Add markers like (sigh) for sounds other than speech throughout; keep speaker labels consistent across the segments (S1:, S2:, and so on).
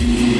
S1: Thank you.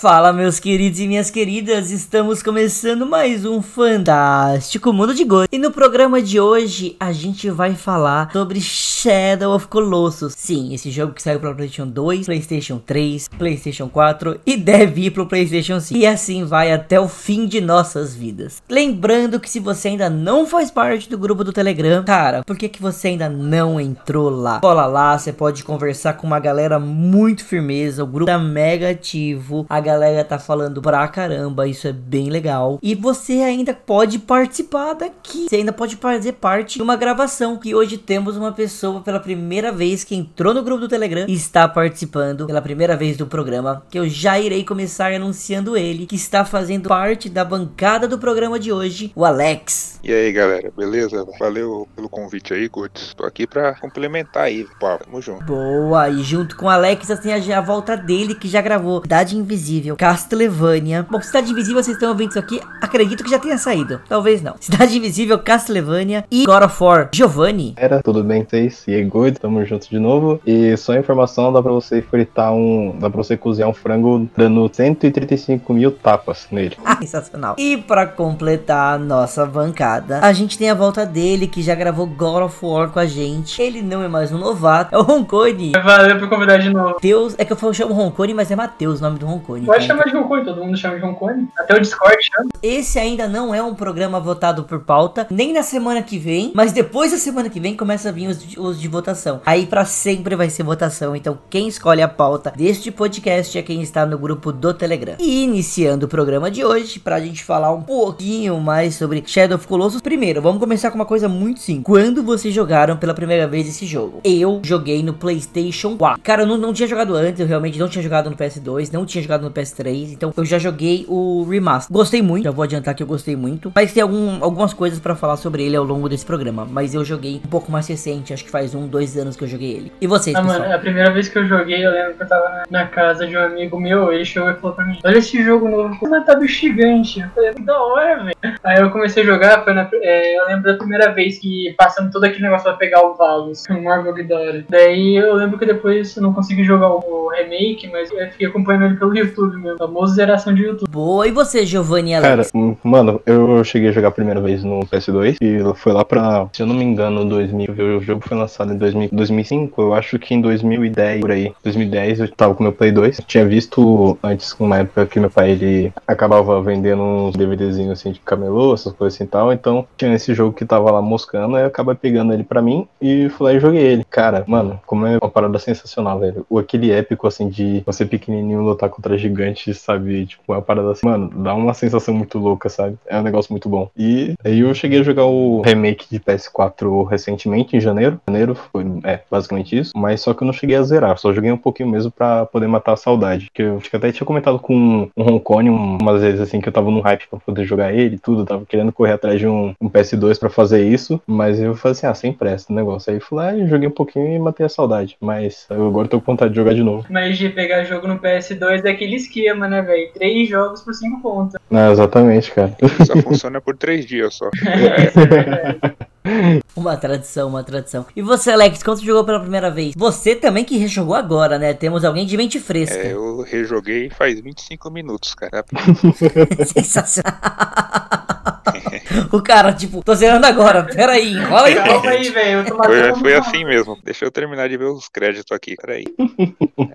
S1: Fala, meus queridos e minhas queridas, estamos começando mais um fantástico mundo de Ghost. E no programa de hoje a gente vai falar sobre Shadow of Colossus. Sim, esse jogo que saiu para PlayStation 2, PlayStation 3, PlayStation 4 e deve ir pro PlayStation 5. E assim vai até o fim de nossas vidas. Lembrando que se você ainda não faz parte do grupo do Telegram, cara, por que que você ainda não entrou lá? Cola lá, você pode conversar com uma galera muito firmeza, o grupo tá mega ativo. A galera tá falando pra caramba, isso é bem legal. E você ainda pode participar daqui. Você ainda pode fazer parte de uma gravação. Que hoje temos uma pessoa pela primeira vez que entrou no grupo do Telegram e está participando pela primeira vez do programa. Que eu já irei começar anunciando ele, que está fazendo parte da bancada do programa de hoje, o Alex.
S2: E aí galera, beleza? Valeu pelo convite aí, Curtis. Tô aqui pra complementar aí, pá, tamo junto.
S1: Boa, e junto com o Alex, assim, a, a volta dele que já gravou Idade Invisível. Invisível, Castlevania. Bom, Cidade Invisível, vocês estão ouvindo isso aqui, acredito que já tenha saído. Talvez não. (laughs) Cidade Invisível, Castlevania e God of War. Giovanni.
S3: Era, tudo bem, vocês? E aí, good, tamo junto de novo. E só informação, dá pra você fritar um. Dá pra você cozinhar um frango dando 135 mil tapas nele. (laughs)
S1: Ah, sensacional. E pra completar a nossa bancada, a gente tem a volta dele, que já gravou God of War com a gente. Ele não é mais um novato, é o Roncone.
S4: Valeu por convidar de novo.
S1: Matheus, é que eu chamo Roncone, mas é Matheus o nome do Roncone.
S4: Pode chamar de Roncone, todo mundo chama de Roncone. Até o Discord chama.
S1: Esse ainda não é um programa votado por pauta, nem na semana que vem, mas depois da semana que vem começa a vir os, os de votação. Aí para sempre vai ser votação, então quem escolhe a pauta deste podcast é quem está no grupo do Telegram. E iniciando o programa de hoje, pra gente falar um pouquinho mais sobre Shadow of Colossus, primeiro, vamos começar com uma coisa muito simples. Quando vocês jogaram pela primeira vez esse jogo? Eu joguei no PlayStation 4. Cara, eu não, não tinha jogado antes, eu realmente não tinha jogado no PS2, não tinha jogado no PS3, então eu já joguei o remaster. Gostei muito, já vou adiantar que eu gostei muito, mas tem algum, algumas coisas para falar sobre ele ao longo desse programa. Mas eu joguei um pouco mais recente, acho que faz um, dois anos que eu joguei ele. E vocês,
S4: Ah,
S1: pessoal?
S4: mano, a primeira vez que eu joguei, eu lembro que eu tava na, casa de um amigo meu, ele chegou e falou pra mim, olha esse jogo novo, como é tá gigante. Eu falei, da hora, velho. Aí eu comecei a jogar, foi na, é, eu lembro da primeira vez que passando todo aquele negócio pra pegar o Valos, o Marvel que da hora. Daí eu lembro que depois eu não consegui jogar o remake, mas eu fiquei acompanhando ele pelo YouTube mesmo, famoso zeração de YouTube.
S1: Boa, e você, Giovanni e
S3: Cara,
S1: Alex?
S3: hum, mano, eu cheguei a jogar a primeira vez no PS2 e foi lá pra, se eu não me engano, 2000. O jogo foi lançado em 2000, 2005, eu acho que em 2010, por aí. 2010 eu tava com meu Play 2. Tinha visto antes, uma época que meu pai ele acabava vendendo uns DVDzinhos assim de camelô, essas coisas assim e tal. Então tinha esse jogo que tava lá moscando, aí eu acabei pegando ele pra mim e fui lá e joguei ele. Cara, mano, como é uma parada sensacional, velho. O aquele épico assim de você pequenininho lutar contra gigantes, sabe? Tipo, é uma parada assim, mano, dá uma sensação muito louca, sabe? É um negócio muito bom. E aí eu cheguei a jogar o remake de PS4 recentemente, em janeiro. Janeiro foi, é, basicamente isso. Mas só que eu não cheguei a zerar, só joguei um pouquinho mesmo pra poder matar a saudade. Que eu acho que até tinha comentado com um Roncone umas vezes assim que eu tava no hype pra poder jogar ele e tudo. Eu tava querendo correr atrás de um, um PS2 pra fazer isso. Mas eu falei assim, ah, sem pressa o negócio. Aí fui lá e joguei um pouquinho e matei a saudade. Mas eu agora tô com vontade de jogar de novo.
S4: Mas de pegar jogo no PS2 é aquele esquema, né, velho? Três jogos por cinco pontos.
S3: É, exatamente, cara.
S2: Só funciona por três dias só. (laughs)
S1: Uma tradição, uma tradição. E você, Alex, quando você jogou pela primeira vez? Você também que rejogou agora, né? Temos alguém de mente fresca.
S2: É, eu rejoguei faz 25 minutos, cara. (laughs)
S1: Sensacional. (laughs) o cara, tipo, tô zerando agora, peraí, enrola aí.
S4: Calma aí, velho.
S2: Foi, foi assim mesmo. Deixa eu terminar de ver os créditos aqui, peraí.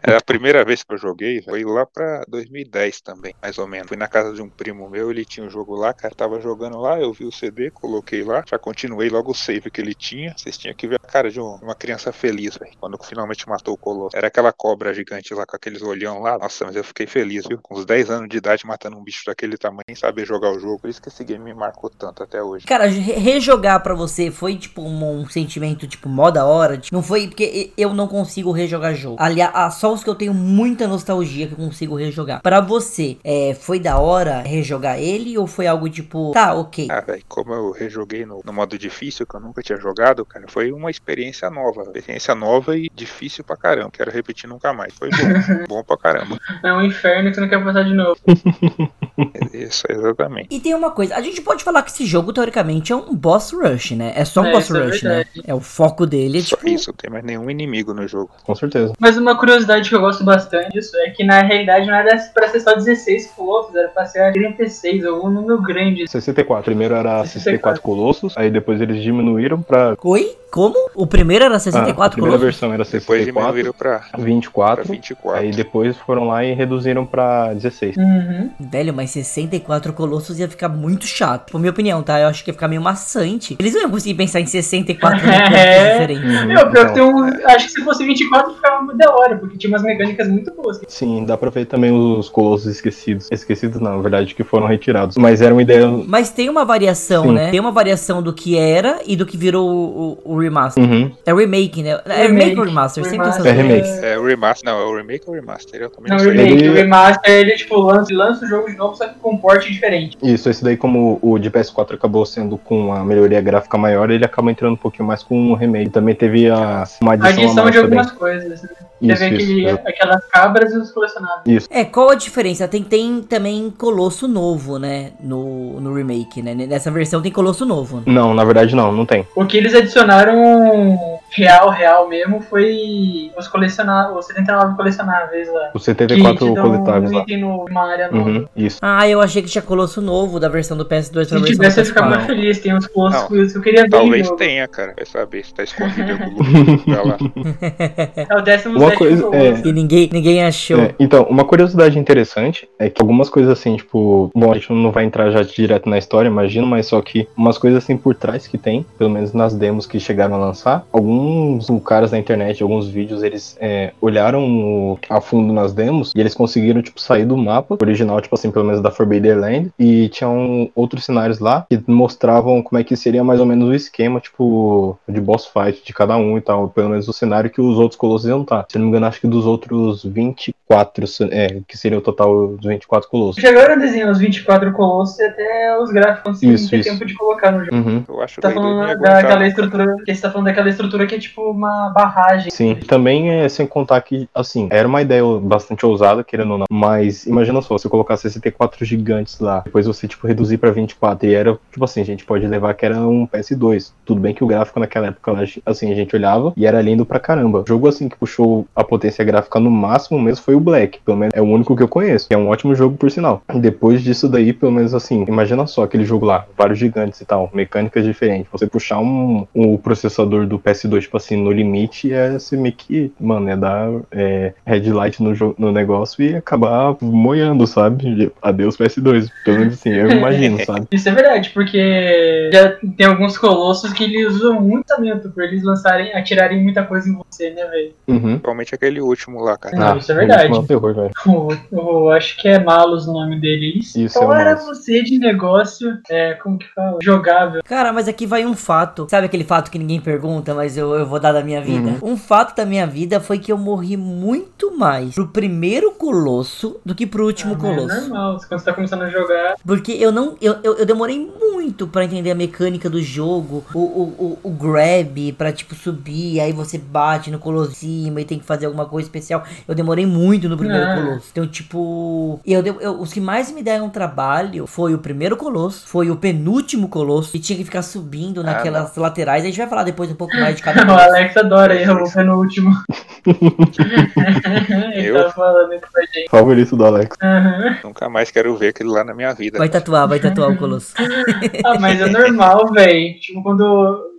S2: Era a primeira vez que eu joguei, foi lá pra 2010 também, mais ou menos. Fui na casa de um primo meu, ele tinha um jogo lá, cara, tava jogando lá, eu vi o CD, coloquei lá, já continuei logo o save que ele tinha. Vocês tinham que ver a cara de um- uma criança feliz, velho, quando finalmente matou o Colosso. Era aquela cobra gigante lá com aqueles olhão lá. Nossa, mas eu fiquei feliz, viu? Com uns 10 anos de idade matando um bicho daquele tamanho, sem saber jogar o jogo. Por isso que esse game me marcou tanto até hoje.
S1: Cara, re- rejogar pra você foi tipo um, um sentimento tipo mó da hora? Tipo, não foi porque eu não consigo rejogar jogo. Aliás, ah, só os que eu tenho muita nostalgia que eu consigo rejogar. Pra você, é, foi da hora rejogar ele ou foi algo tipo, tá, ok.
S2: Ah, velho, como eu rejoguei no, no modo difícil, que eu nunca tinha jogado, cara, foi uma experiência nova. Experiência nova e difícil pra caramba. Quero repetir nunca mais. Foi bom. (laughs) bom pra caramba.
S4: É um inferno que você não quer passar de novo. (laughs)
S2: Isso, exatamente.
S1: E tem uma coisa, a gente pode falar que esse jogo, teoricamente, é um boss rush, né? É só um
S4: É,
S1: boss
S4: é
S1: rush, né?
S4: verdade.
S1: É o foco dele, é
S2: Só
S1: tipo.
S2: isso, não tem mais nenhum inimigo no jogo.
S3: Com certeza.
S4: Mas uma curiosidade que eu gosto bastante disso é que na realidade não era pra ser só 16 colossos, era pra ser 36, algum número grande.
S3: 64. Primeiro era 64 Colossos, aí depois eles diminuíram pra.
S1: Oi? Como? O primeiro era
S3: Ah, a
S1: 64
S3: primeira
S1: colossos?
S3: versão era
S2: Depois
S3: 64,
S2: diminuíram pra, pra
S3: 24,
S2: 24.
S3: aí depois foram lá e reduziram pra 16.
S4: Uhum.
S1: Velho, mas 64 colossos ia ficar muito chato. Por minha opinião, tá? Eu acho que ia ficar meio maçante. Eles não iam conseguir pensar em 64 (laughs) mecânicas
S4: É.
S1: diferentes.
S4: Meu, pior que tem
S3: então,
S4: um. Acho que se fosse 24 ficava muito da hora, porque tinha umas mecânicas muito boas.
S3: Sim, dá pra ver também os Colossos esquecidos. Esquecidos não, na verdade, que foram retirados. Mas era uma ideia.
S1: Mas tem uma variação,
S3: Sim.
S1: né? Tem uma variação do que era e do que virou o, o- o remaster.
S3: Uhum.
S1: É remake, né? É remake ou remaster? Sempre
S4: Remaster.
S1: essa
S3: É remake.
S2: É o remaster. Não, é o remake ou o remaster? Eu também
S4: Não,
S2: não,
S4: remake,
S3: Ele-
S4: o remaster, ele tipo lança, lança o jogo de novo, só que com um porte diferente.
S3: Isso, esse daí, como o de PS4 acabou sendo com uma melhoria gráfica maior, ele acaba entrando um pouquinho mais com um remake. Também teve a, uma adição a
S4: adição de
S3: também.
S4: algumas coisas. Né?
S3: Isso,
S4: Teve
S3: isso,
S4: aquele,
S3: exato.
S4: aquelas cabras e os colecionáveis.
S1: É, qual a diferença? Tem, tem também Colosso novo, né? No, no remake, né? Nessa versão tem Colosso novo.
S3: Não, na verdade não, não tem.
S4: O que eles adicionaram real, real mesmo, foi os colecionáveis, os 79 colecionáveis lá.
S3: Os
S4: Que
S3: 74
S4: te dão
S3: coletáveis
S4: um
S3: lá.
S4: item no, uma área nova.
S3: Uhum, isso.
S1: Ah, eu achei que tinha Colosso novo da versão do PS2 pra
S4: Se tivesse, eu ficava
S1: PS4.
S4: muito feliz. Tem uns colossos que eu queria ver
S2: Talvez tenha, cara. Vai saber se tá escondido em algum (laughs) lugar lá. (laughs)
S4: É o 17
S3: Uma coisa-
S4: colosso.
S3: é.
S1: E ninguém, ninguém achou.
S3: É, então, uma curiosidade interessante é que algumas coisas assim, tipo, bom, a gente não vai entrar já direto na história, imagino, mas só que umas coisas assim por trás que tem, pelo menos nas demos que chegaram a lançar, alguns caras na internet, alguns vídeos, eles é, olharam a fundo nas demos e eles conseguiram, tipo, sair do mapa original, tipo assim, pelo menos da Forbidden Land, e tinham outros cenários lá que mostravam como é que seria mais ou menos o esquema, tipo, de boss fight de cada um e tal, pelo menos o cenário que os outros colossos iam estar. Se não me engano, acho que dos outros 24, se- é, que seria o total dos 24 colossos.
S4: Chegaram a desenhar os 24 colossos e até os gráficos conseguiram
S3: Isso,
S4: ter
S3: isso.
S4: tempo de colocar no jogo.
S3: Uhum.
S2: Eu acho que
S4: Tá falando daquela estrutura. Que você tá falando daquela estrutura que é tipo uma barragem.
S3: Sim, também é sem contar que, assim, era uma ideia bastante ousada, querendo ou não, mas imagina só, se eu colocar 64 gigantes lá, depois você, tipo, reduzir pra 24, e era, tipo assim, a gente pode levar que era um PS2. Tudo bem que o gráfico naquela época, assim, a gente olhava e era lindo pra caramba. O jogo, assim, que puxou a potência gráfica no máximo mesmo foi o Black, pelo menos é o único que eu conheço, que é um ótimo jogo, por sinal. Depois disso daí, pelo menos assim, imagina só aquele jogo lá, vários gigantes e tal, mecânicas diferentes. Você puxar um, um processador do PS2, tipo assim, no limite, é você meio que, mano, é dar é, headlight no, jo- no negócio e acabar moiando, sabe? Adeus PS2. Pelo menos assim, eu imagino, (laughs) sabe?
S4: Isso é verdade, porque já tem alguns colossos que eles usam muito talento por eles lançarem, atirarem muita coisa em você, né, velho?
S3: Uhum.
S2: Principalmente aquele último lá, cara.
S4: Não, isso é verdade.
S3: É um terror, velho. (laughs)
S4: O, o- acho que é Malus o nome dele. Isso,
S3: Isso,
S4: Qual
S3: é o
S4: era
S3: Malus.
S4: você de negócio, é, como que fala? Jogável.
S1: Cara, mas aqui vai um fato. Sabe aquele fato que ninguém pergunta, mas eu, eu vou dar da minha vida? Um fato da minha vida foi que eu morri muito mais pro primeiro colosso do que pro último
S4: Ah, É
S1: colosso.
S4: normal, quando você tá começando a jogar.
S1: Porque eu não. Eu, eu, eu demorei muito pra entender a mecânica do jogo. O, o, o, o grab pra, tipo, subir. Aí você bate no colosso cima e tem que fazer alguma coisa especial. Eu demorei muito no primeiro
S4: Ah.
S1: colosso. Então, tipo. Eu, eu- os que mais me deram trabalho foi o primeiro colosso, foi o penúltimo colosso, e tinha que ficar subindo
S2: Ah,
S1: naquelas laterais. A gente vai falar depois um pouco (laughs) mais de cada
S4: O. Alex adora aí, o penúltimo. (laughs) Ele
S2: Eu?
S4: tá falando isso pra gente.
S3: Favorito do Alex.
S4: Aham.
S2: Nunca mais quero ver aquele lá na minha vida.
S1: Vai tatuar, vai tatuar o colosso. (laughs)
S4: Ah, mas é normal, velho. Tipo, quando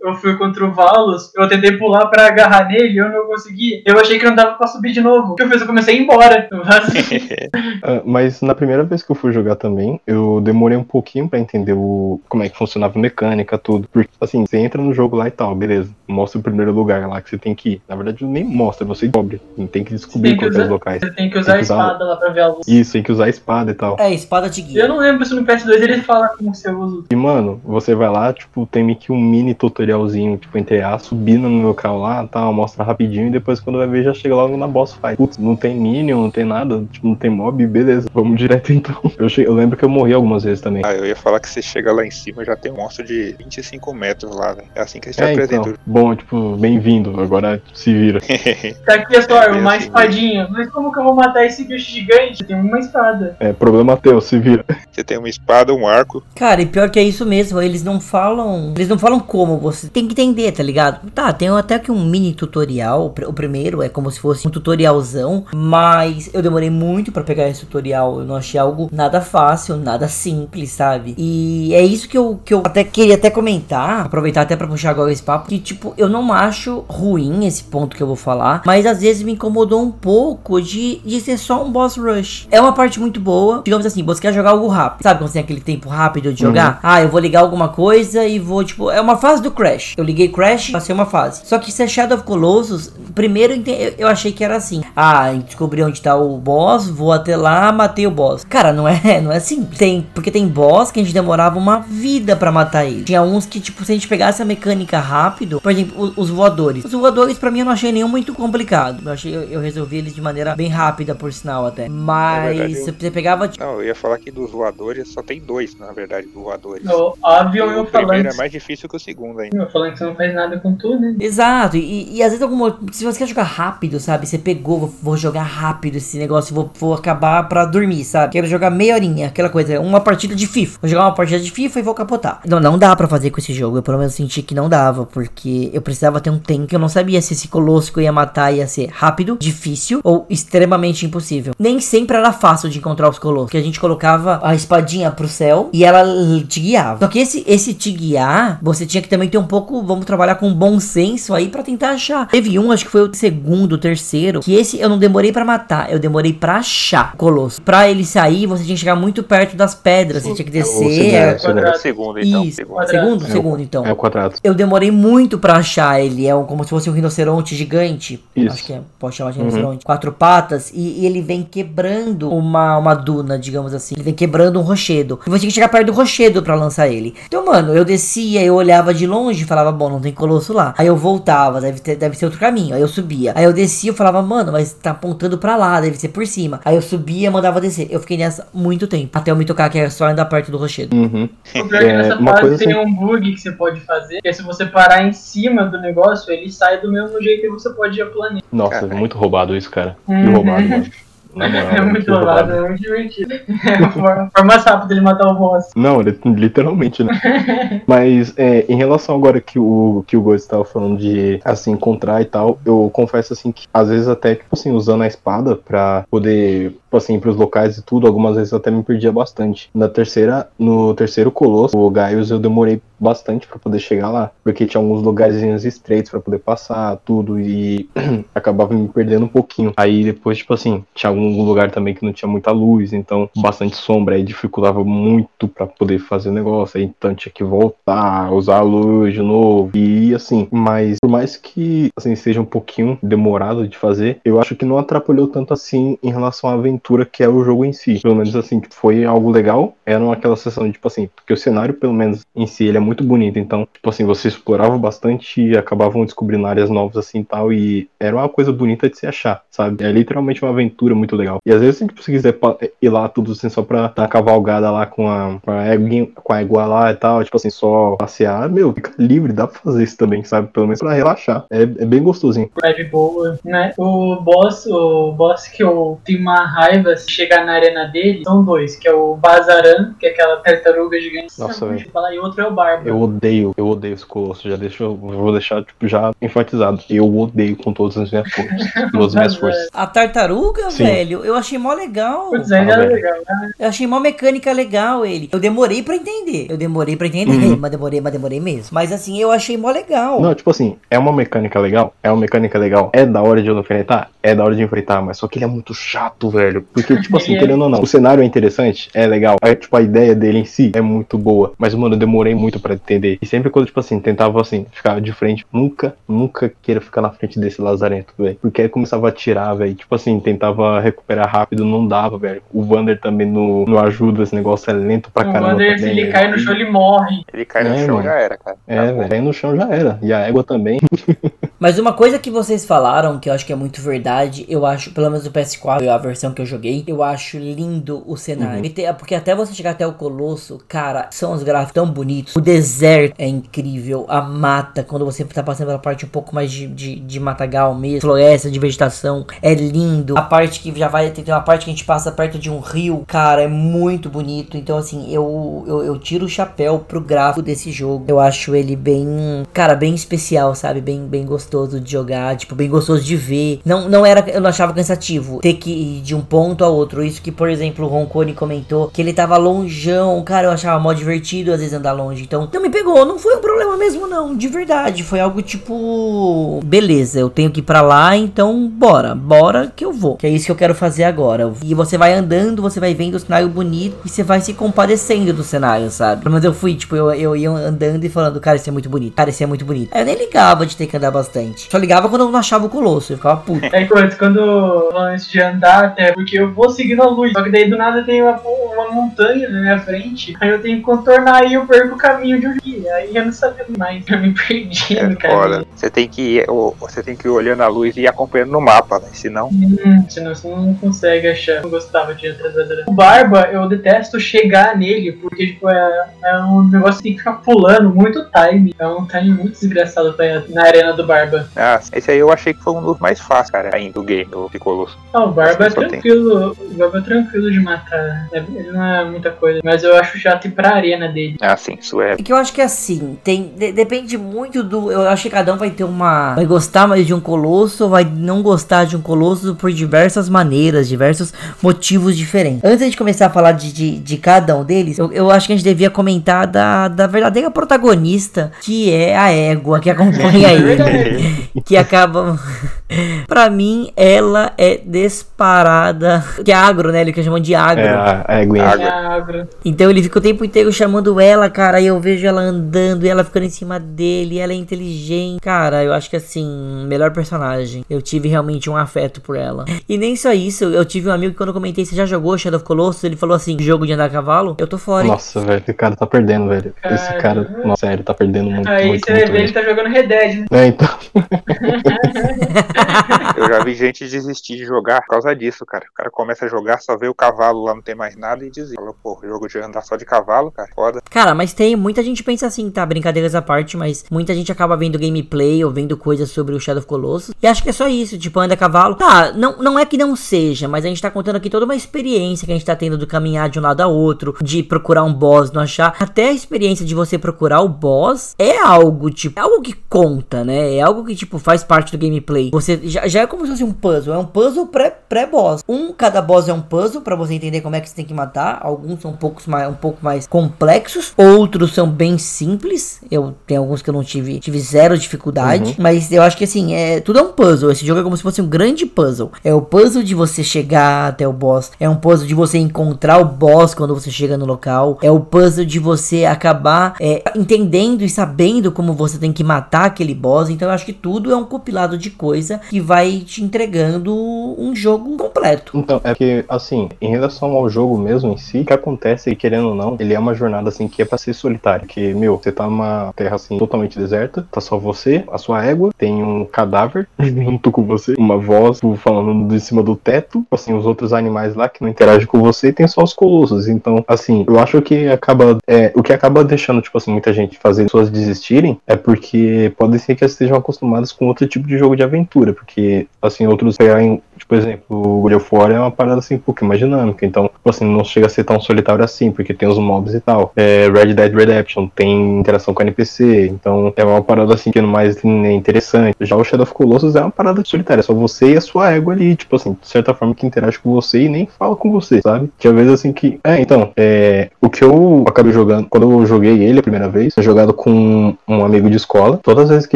S4: eu fui contra o Valos, eu tentei pular pra agarrar nele e eu não consegui. Eu achei que não dava pra subir de novo. O que eu fiz? Eu comecei a ir embora. Eu. (laughs)
S3: Ah, mas na primeira vez que eu fui jogar também, eu demorei um pouquinho pra entender o como é que funcionava a mecânica, tudo. Porque, assim, você entra no jogo lá e tal, beleza. Mostra o primeiro lugar lá que você tem que ir. Na verdade, nem mostra, você descobre. Tem que descobrir
S4: Tem que
S3: quais
S4: usar-
S3: os locais.
S4: Você tem que usar a
S3: Tem que usar-
S4: espada lá pra ver a luz.
S3: Isso, tem que usar a espada e tal.
S1: É, espada
S4: Eu
S1: guia.
S4: não lembro se no PS2 ele fala como você usa.
S3: E, mano, você vai lá, tipo, tem meio que um mini tutorialzinho, tipo, entre A, subindo no local lá, tal, mostra rapidinho, e depois quando vai ver já chega logo na boss fight. Putz, não tem minion, não tem nada, tipo, não tem mob, beleza, vamos direto então. (laughs) Eu, che- eu lembro que eu morri algumas vezes também.
S2: Ah, eu ia falar que você chega lá em cima já tem um monstro de 25 metros lá, velho. É assim que eles te
S3: É, então,
S2: apresentam.
S3: bom, tipo, bem-vindo, agora se vira. (laughs)
S4: Tá aqui a (laughs) sua
S2: É,
S4: arma, uma
S2: assim,
S4: espadinha. Mas como que eu vou matar esse bicho gigante? Tem uma espada.
S3: É, problema teu, se vira.
S2: você tem uma espada, um arco.
S1: Cara, e pior que é isso mesmo, eles não falam. Eles não falam como, você tem que entender, tá ligado? Tá, tem até que um mini tutorial. O primeiro é como se fosse um tutorialzão, mas eu demorei muito pra pegar esse tutorial. Eu não achei algo nada fácil, nada simples, sabe? E é isso que eu, que eu até queria até comentar, aproveitar até pra puxar agora esse papo, que tipo, eu não acho ruim esse ponto que eu vou falar, mas às vezes me incomodou um pouco de, de ser só um boss rush. É uma parte muito boa, digamos assim, você quer jogar algo rápido, sabe quando você tem aquele tempo rápido de jogar? Ah, eu vou ligar alguma coisa e vou, tipo, é uma fase do Crash. Eu liguei Crash, passei uma fase. Só que se é Shadow of Colossus, primeiro ente- eu- eu achei que era assim. Ah, descobri onde tá o boss, vou até lá, matei o boss. Cara, não é, (laughs) não é assim. Tem, porque tem boss que a gente demorava uma vida pra matar ele. Tinha uns que, tipo, se a gente pegasse a mecânica rápido, por exemplo, o- os voadores. Os voadores, pra mim, eu não achei nenhum muito complicado. Eu achei, eu, eu resolvi eles de maneira bem rápida, por sinal, até. Mas
S2: verdade, eu-
S1: você pegava, tipo,
S2: Não, eu ia falar que dos voadores só tem dois, na verdade, voadores.
S4: O Avion e
S2: o
S4: o
S2: primeiro é mais difícil que o segundo ainda.
S4: Eu falando que você não faz nada com tudo, né?
S1: Exato, e, e às vezes alguma. Se você quer jogar rápido, sabe? Você pegou, vou, jogar rápido esse negócio, vou, vou acabar pra dormir, sabe? Quero jogar meia horinha, aquela coisa, uma partida de FIFA. Vou jogar uma partida de FIFA e vou capotar. Não, não dá pra fazer com esse jogo. Eu pelo menos senti que não dava, porque eu precisava ter um tempo que eu não sabia se esse colosso que eu ia matar ia ser rápido, difícil ou extremamente impossível. Nem sempre era fácil de encontrar os colossos, que a gente colocava a espadinha pro céu e ela te guiava. Só que esse, esse te guiar, você tinha que também ter um pouco, vamos trabalhar com bom senso aí pra tentar achar. Teve um, acho que foi o segundo, o terceiro, que esse eu não demorei pra matar, eu demorei pra achar o colosso. Pra ele sair, você tinha que chegar muito perto das pedras, você tinha que descer.
S3: segundo,
S1: é-
S3: é o segundo.
S2: É o segundo, então.
S1: Isso,
S2: Segundo.
S1: segundo,
S3: É,
S1: segundo, então.
S3: É o quadrado.
S1: Eu demorei muito pra achar ele. É um- como se fosse um rinoceronte gigante.
S3: Isso.
S1: Acho que é, pode chamar de rinoceronte. Quatro patas. E, e ele vem quebrando uma, uma duna, digamos assim. Ele vem quebrando um rochedo. E você tinha que chegar perto do rochedo pra lançar ele. Então, mano, eu descia, eu olhava de longe e falava, bom, não tem colosso lá. Aí eu voltava, deve, ter, deve ser outro caminho. Aí eu subia. Aí eu descia e falava, mano, mas tá apontando pra lá, deve ser por cima. Aí eu subia, mandava descer. Eu fiquei nessa muito tempo. Até eu me tocar que era só andar perto do rochedo.
S3: Uhum.
S4: O pior é que
S3: É,
S4: nessa
S3: uma
S4: fase
S3: coisa
S4: tem
S3: assim-
S4: um bug que você pode fazer, que é se você parar em cima do negócio, ele sai do mesmo jeito que você pode ir ao planeta.
S3: Nossa,
S2: Caralho.
S3: muito roubado isso, cara.
S4: Uhum.
S3: roubado, mano. (laughs) Na moral,
S4: é muito roubado, é muito divertido. (laughs) É a forma, mais rápida de matar o boss.
S3: Não, li- (laughs) literalmente, né? (laughs) Mas é, em relação agora que o que o Ghost estava falando de assim encontrar e tal, eu confesso assim que às vezes até tipo assim usando a espada pra poder tipo assim pros locais e tudo, algumas vezes até me perdia bastante. Na terceira, no terceiro colosso, o Gaius eu demorei bastante pra poder chegar lá, porque tinha alguns lugarzinhos estreitos pra poder passar tudo e (clears throat) acabava me perdendo um pouquinho. Aí depois tipo assim, tinha algum lugar também que não tinha muita luz, então bastante sombra, aí dificultava muito pra poder fazer negócio, aí então tinha que voltar, usar a luz de novo, e assim, mas por mais que assim seja um pouquinho demorado de fazer, eu acho que não atrapalhou tanto assim em relação à aventura que é o jogo em si. Pelo menos assim, foi algo legal, era aquela sessão de tipo assim, porque o cenário pelo menos em si ele é muito bonito, então tipo assim, você explorava bastante e acabavam descobrindo áreas novas assim e tal, e era uma coisa bonita de se achar, sabe? É literalmente uma aventura muito legal. E às vezes, se você quiser pa- ir lá tudo assim, só pra dar uma cavalgada lá com a, com a, eguinha, com a égua lá e tal, tipo assim, só passear, meu, fica livre, dá pra fazer isso também, sabe? Pelo menos pra relaxar. É, é bem gostosinho.
S4: É de boa, né? O boss, o boss que eu tenho uma raiva se chegar na arena dele, são dois, que é o Bazaran, que é aquela tartaruga gigante.
S3: Nossa, velho.
S4: falar, E outro é o Barba.
S3: Eu odeio, eu odeio esse colosso. Já deixa, eu vou deixar, tipo, já enfatizado. Eu odeio com todas as minhas forças. (laughs) todas as minhas forças.
S1: A tartaruga,
S3: Sim.
S1: velho, eu achei mó legal.
S3: Ah,
S4: era
S3: velho.
S4: legal, né?
S1: Eu achei mó mecânica legal ele. Eu demorei pra entender. Eu demorei pra entender,
S3: Uhum.
S1: mas demorei, mas demorei mesmo. Mas assim, eu achei mó legal.
S3: Não, tipo assim, é uma mecânica legal, é uma mecânica legal. É da hora de eu enfrentar? É da hora de enfrentar, mas só que ele é muito chato, velho. Porque, (laughs) tipo assim,
S4: é-
S3: querendo ou não, o cenário é interessante, é legal. Aí, tipo, a ideia dele em si é muito boa. Mas, mano, eu demorei muito pra entender. E sempre quando, tipo assim, tentava, assim, ficar de frente, nunca, nunca queira ficar na frente desse lazarento, velho. Porque aí começava a atirar, velho. Tipo assim, tentava recuperar rápido, não dava, velho. O Vander também não, não ajuda, esse negócio é lento pra
S4: O
S3: caramba.
S4: Wander, se
S3: também,
S4: ele
S3: velho.
S4: cai no chão, ele morre.
S2: Ele cai no
S3: É,
S2: chão
S3: mano.
S2: já era, cara.
S3: É, velho. Aí no chão já era. E a égua também. (laughs)
S1: Mas uma coisa que vocês falaram, que eu acho que é muito verdade, eu acho, pelo menos do PS4, a versão que eu joguei, eu acho lindo o cenário.
S3: Uhum.
S1: E te- Porque até você chegar até o Colosso, cara, são os gráficos tão bonitos. O deserto é incrível. A mata, quando você tá passando pela parte um pouco mais de, de, de matagal mesmo, floresta, de vegetação, é lindo. A parte que já vai, tem uma parte que a gente passa perto de um rio, cara, é muito bonito. Então, assim, eu, eu, eu tiro o chapéu pro gráfico desse jogo. Eu acho ele bem, cara, bem especial, sabe? Bem, bem gostoso de jogar, tipo, bem gostoso de ver. Não, não era, eu não achava cansativo ter que ir de um ponto a outro. Isso que, por exemplo, o Roncone comentou que ele tava longeão, cara, eu achava mó divertido às vezes andar longe. Então, não me pegou, não foi um problema mesmo não, de verdade. Foi algo tipo, beleza, eu tenho que ir pra lá, então bora, bora que eu vou. Que é isso que eu quero fazer agora. E você vai andando, você vai vendo o cenário bonito e você vai se compadecendo do cenário, sabe? Mas eu fui, tipo, eu, eu ia andando e falando, cara, isso é muito bonito, cara, isso é muito bonito. Aí eu nem ligava de ter que andar bastante. Só ligava quando eu não achava o colosso, eu ficava puto.
S4: Aí quando, quando antes de andar até, porque eu vou seguindo a luz, só que daí do nada tem uma, uma montanha na minha frente, aí eu tenho que contornar e eu perco o caminho de onde. Aí eu não sabia mais, eu me perdi
S2: É
S4: no caminho.
S2: Você tem que ir, você tem que ir olhando a luz e ir acompanhando no mapa, velho. Senão,
S4: Hum, senão você não consegue achar. Não gostava de atrás O Barba, eu detesto chegar nele, porque tipo, é, é um negócio que tem que ficar pulando muito time. É um time muito desgraçado pra na arena do Barba.
S2: ah, esse aí eu achei que foi um dos mais fáceis, cara, ainda do game, do Piccolo.
S4: Ah, o Barba é
S2: Só tem.
S4: tranquilo. O Barba é tranquilo de matar. É- Ele não é muita coisa. Mas eu acho chato ir pra arena dele.
S2: Ah, sim, isso é.
S1: É que eu acho que assim, tem. de- depende muito do. Eu acho que cada um vai ter uma. Vai gostar mais de um colosso, vai não gostar de um colosso por diversas maneiras, diversos motivos diferentes. Antes de começar a falar de, de, de cada um deles, eu, eu acho que a gente devia comentar da, da verdadeira protagonista, que é a égua que acompanha ele. que acaba. (laughs) pra mim, ela é disparada. Que é agro, né? Ele que chamam de agro.
S3: É a, a éguinha.
S2: Água.
S4: É agro.
S1: Então ele fica o tempo inteiro chamando ela, cara. E eu vejo ela andando e ela ficando em cima dele. Ela é inteligente. Cara, eu acho que assim, melhor personagem. Eu tive realmente um afeto por ela. E nem só isso, eu tive um amigo que quando eu comentei, você já jogou Shadow of Colossus? Ele falou assim: jogo de andar a cavalo? Eu tô fora. hein?
S3: Nossa, velho, esse cara tá perdendo, velho. Esse cara, nossa, sério, tá perdendo muito,
S4: Aí
S3: muito,
S4: você
S3: muito
S4: ver, ele
S3: mesmo.
S4: tá jogando Red Dead, né?
S3: É, então. (laughs) (laughs) (laughs)
S2: Eu já vi gente desistir de jogar por causa disso, cara. O cara começa a jogar, só vê o cavalo lá, não tem mais nada e desiste. Fala, pô, jogo de andar só de cavalo, cara, foda.
S1: Cara, mas tem muita gente pensa assim, tá? Brincadeiras à parte, mas muita gente acaba vendo gameplay ou vendo coisas sobre o Shadow of Colossus. E acho que é só isso, tipo, anda a cavalo. Tá, não, não é que não seja, mas a gente tá contando aqui toda uma experiência que a gente tá tendo do caminhar de um lado a outro, de procurar um boss, não achar. Até a experiência de você procurar o boss é algo, tipo, é algo que conta, né? É algo que, tipo, faz parte do gameplay. Você já, já é como se fosse um puzzle, é um puzzle pré- pré-boss. um, cada boss é um puzzle pra você entender como é que você tem que matar. Alguns são um pouco mais, um pouco mais complexos, outros são bem simples. Eu tenho alguns que eu não tive, tive zero dificuldade, mas eu acho que assim, é tudo é um puzzle. Esse jogo é como se fosse um grande puzzle. É o puzzle de você chegar até o boss, é um puzzle de você encontrar o boss quando você chega no local, é o puzzle de você acabar é, entendendo e sabendo como você tem que matar aquele boss. Então eu acho que tudo é um compilado de coisas que vai te entregando um jogo completo.
S3: Então, é que, assim, em relação ao jogo mesmo em si, o que acontece, querendo ou não, ele é uma jornada, assim, que é pra ser solitária. Que, meu, você tá numa terra, assim, totalmente deserta, tá só você, a sua égua, tem um cadáver (laughs) junto com você, uma voz falando de cima do teto, assim, os outros animais lá que não interagem com você, tem só os colossos. Então, assim, eu acho que acaba, é, o que acaba deixando, tipo assim, muita gente fazer pessoas desistirem é porque pode ser que elas estejam acostumadas com outro tipo de jogo de aventura, porque, assim, outros pegarem, tipo, por exemplo, o God of é uma parada, assim, um pouco mais dinâmica, então, tipo assim, não chega a ser tão solitário assim, porque tem os mobs e tal. É, Red Dead Redemption tem interação com NPC, então é uma parada, assim, que é mais interessante. Já o Shadow of Colossus é uma parada solitária, é só você e a sua égua ali, tipo assim, de certa forma que interage com você e nem fala com você, sabe? Tinha vezes, assim, que... É, então, é, o que eu acabei jogando, quando eu joguei ele a primeira vez, eu jogado com um amigo de escola, todas as vezes que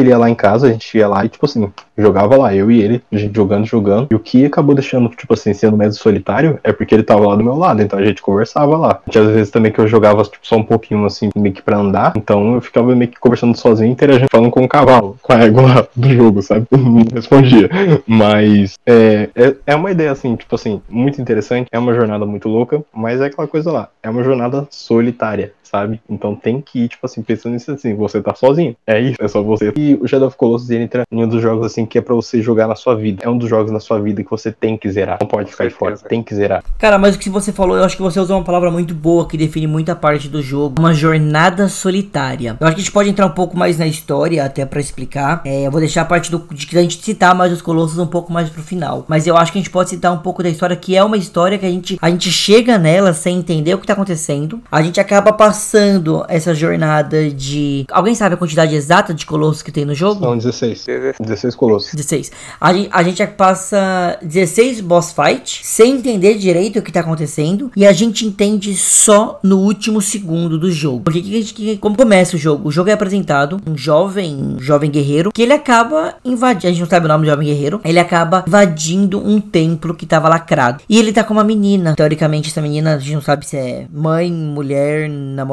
S3: ele ia lá em casa, a gente ia lá e, tipo assim, jogava lá, eu e ele, a gente jogando, jogando. E o que acabou deixando, tipo assim, sendo meio solitário é porque ele tava lá do meu lado, então a gente conversava lá. Tinha às vezes também que eu jogava, tipo, só um pouquinho, assim, meio que pra andar, então eu ficava meio que conversando sozinho, interagindo, falando com o cavalo, (laughs) com a égua do jogo, sabe? (laughs) Não respondia. Mas é, é, é uma ideia, assim, tipo assim, muito interessante, é uma jornada muito louca, mas é aquela coisa lá, é uma jornada solitária sabe? Então tem que ir, tipo assim, pensando nisso assim, você tá sozinho. É isso, é só você. E o Shadow of Colossus ele entra em um dos jogos assim que é pra você jogar na sua vida. É um dos jogos na sua vida que você tem que zerar. Não pode ficar de fora, tem que zerar.
S1: Cara, mas o que você falou, eu acho que você usou uma palavra muito boa que define muita parte do jogo. Uma jornada solitária. Eu acho que a gente pode entrar um pouco mais na história, até para explicar. É, eu vou deixar a parte do, de que a gente citar mais os Colossos um pouco mais pro final. Mas eu acho que a gente pode citar um pouco da história, que é uma história que a gente, a gente chega nela sem entender o que tá acontecendo. A gente acaba passando essa jornada de. Alguém sabe a quantidade exata de colossos que tem no jogo?
S3: São 16. 16 colossos.
S1: 16. A gente, a gente passa 16 boss fight sem entender direito o que tá acontecendo. E a gente entende só no último segundo do jogo. Porque que, que, como começa o jogo? O jogo é apresentado um jovem, um jovem guerreiro que ele acaba invadindo. A gente não sabe o nome do jovem guerreiro. Ele acaba invadindo um templo que tava lacrado. E ele tá com uma menina. Teoricamente, essa menina a gente não sabe se é mãe, mulher, namorada,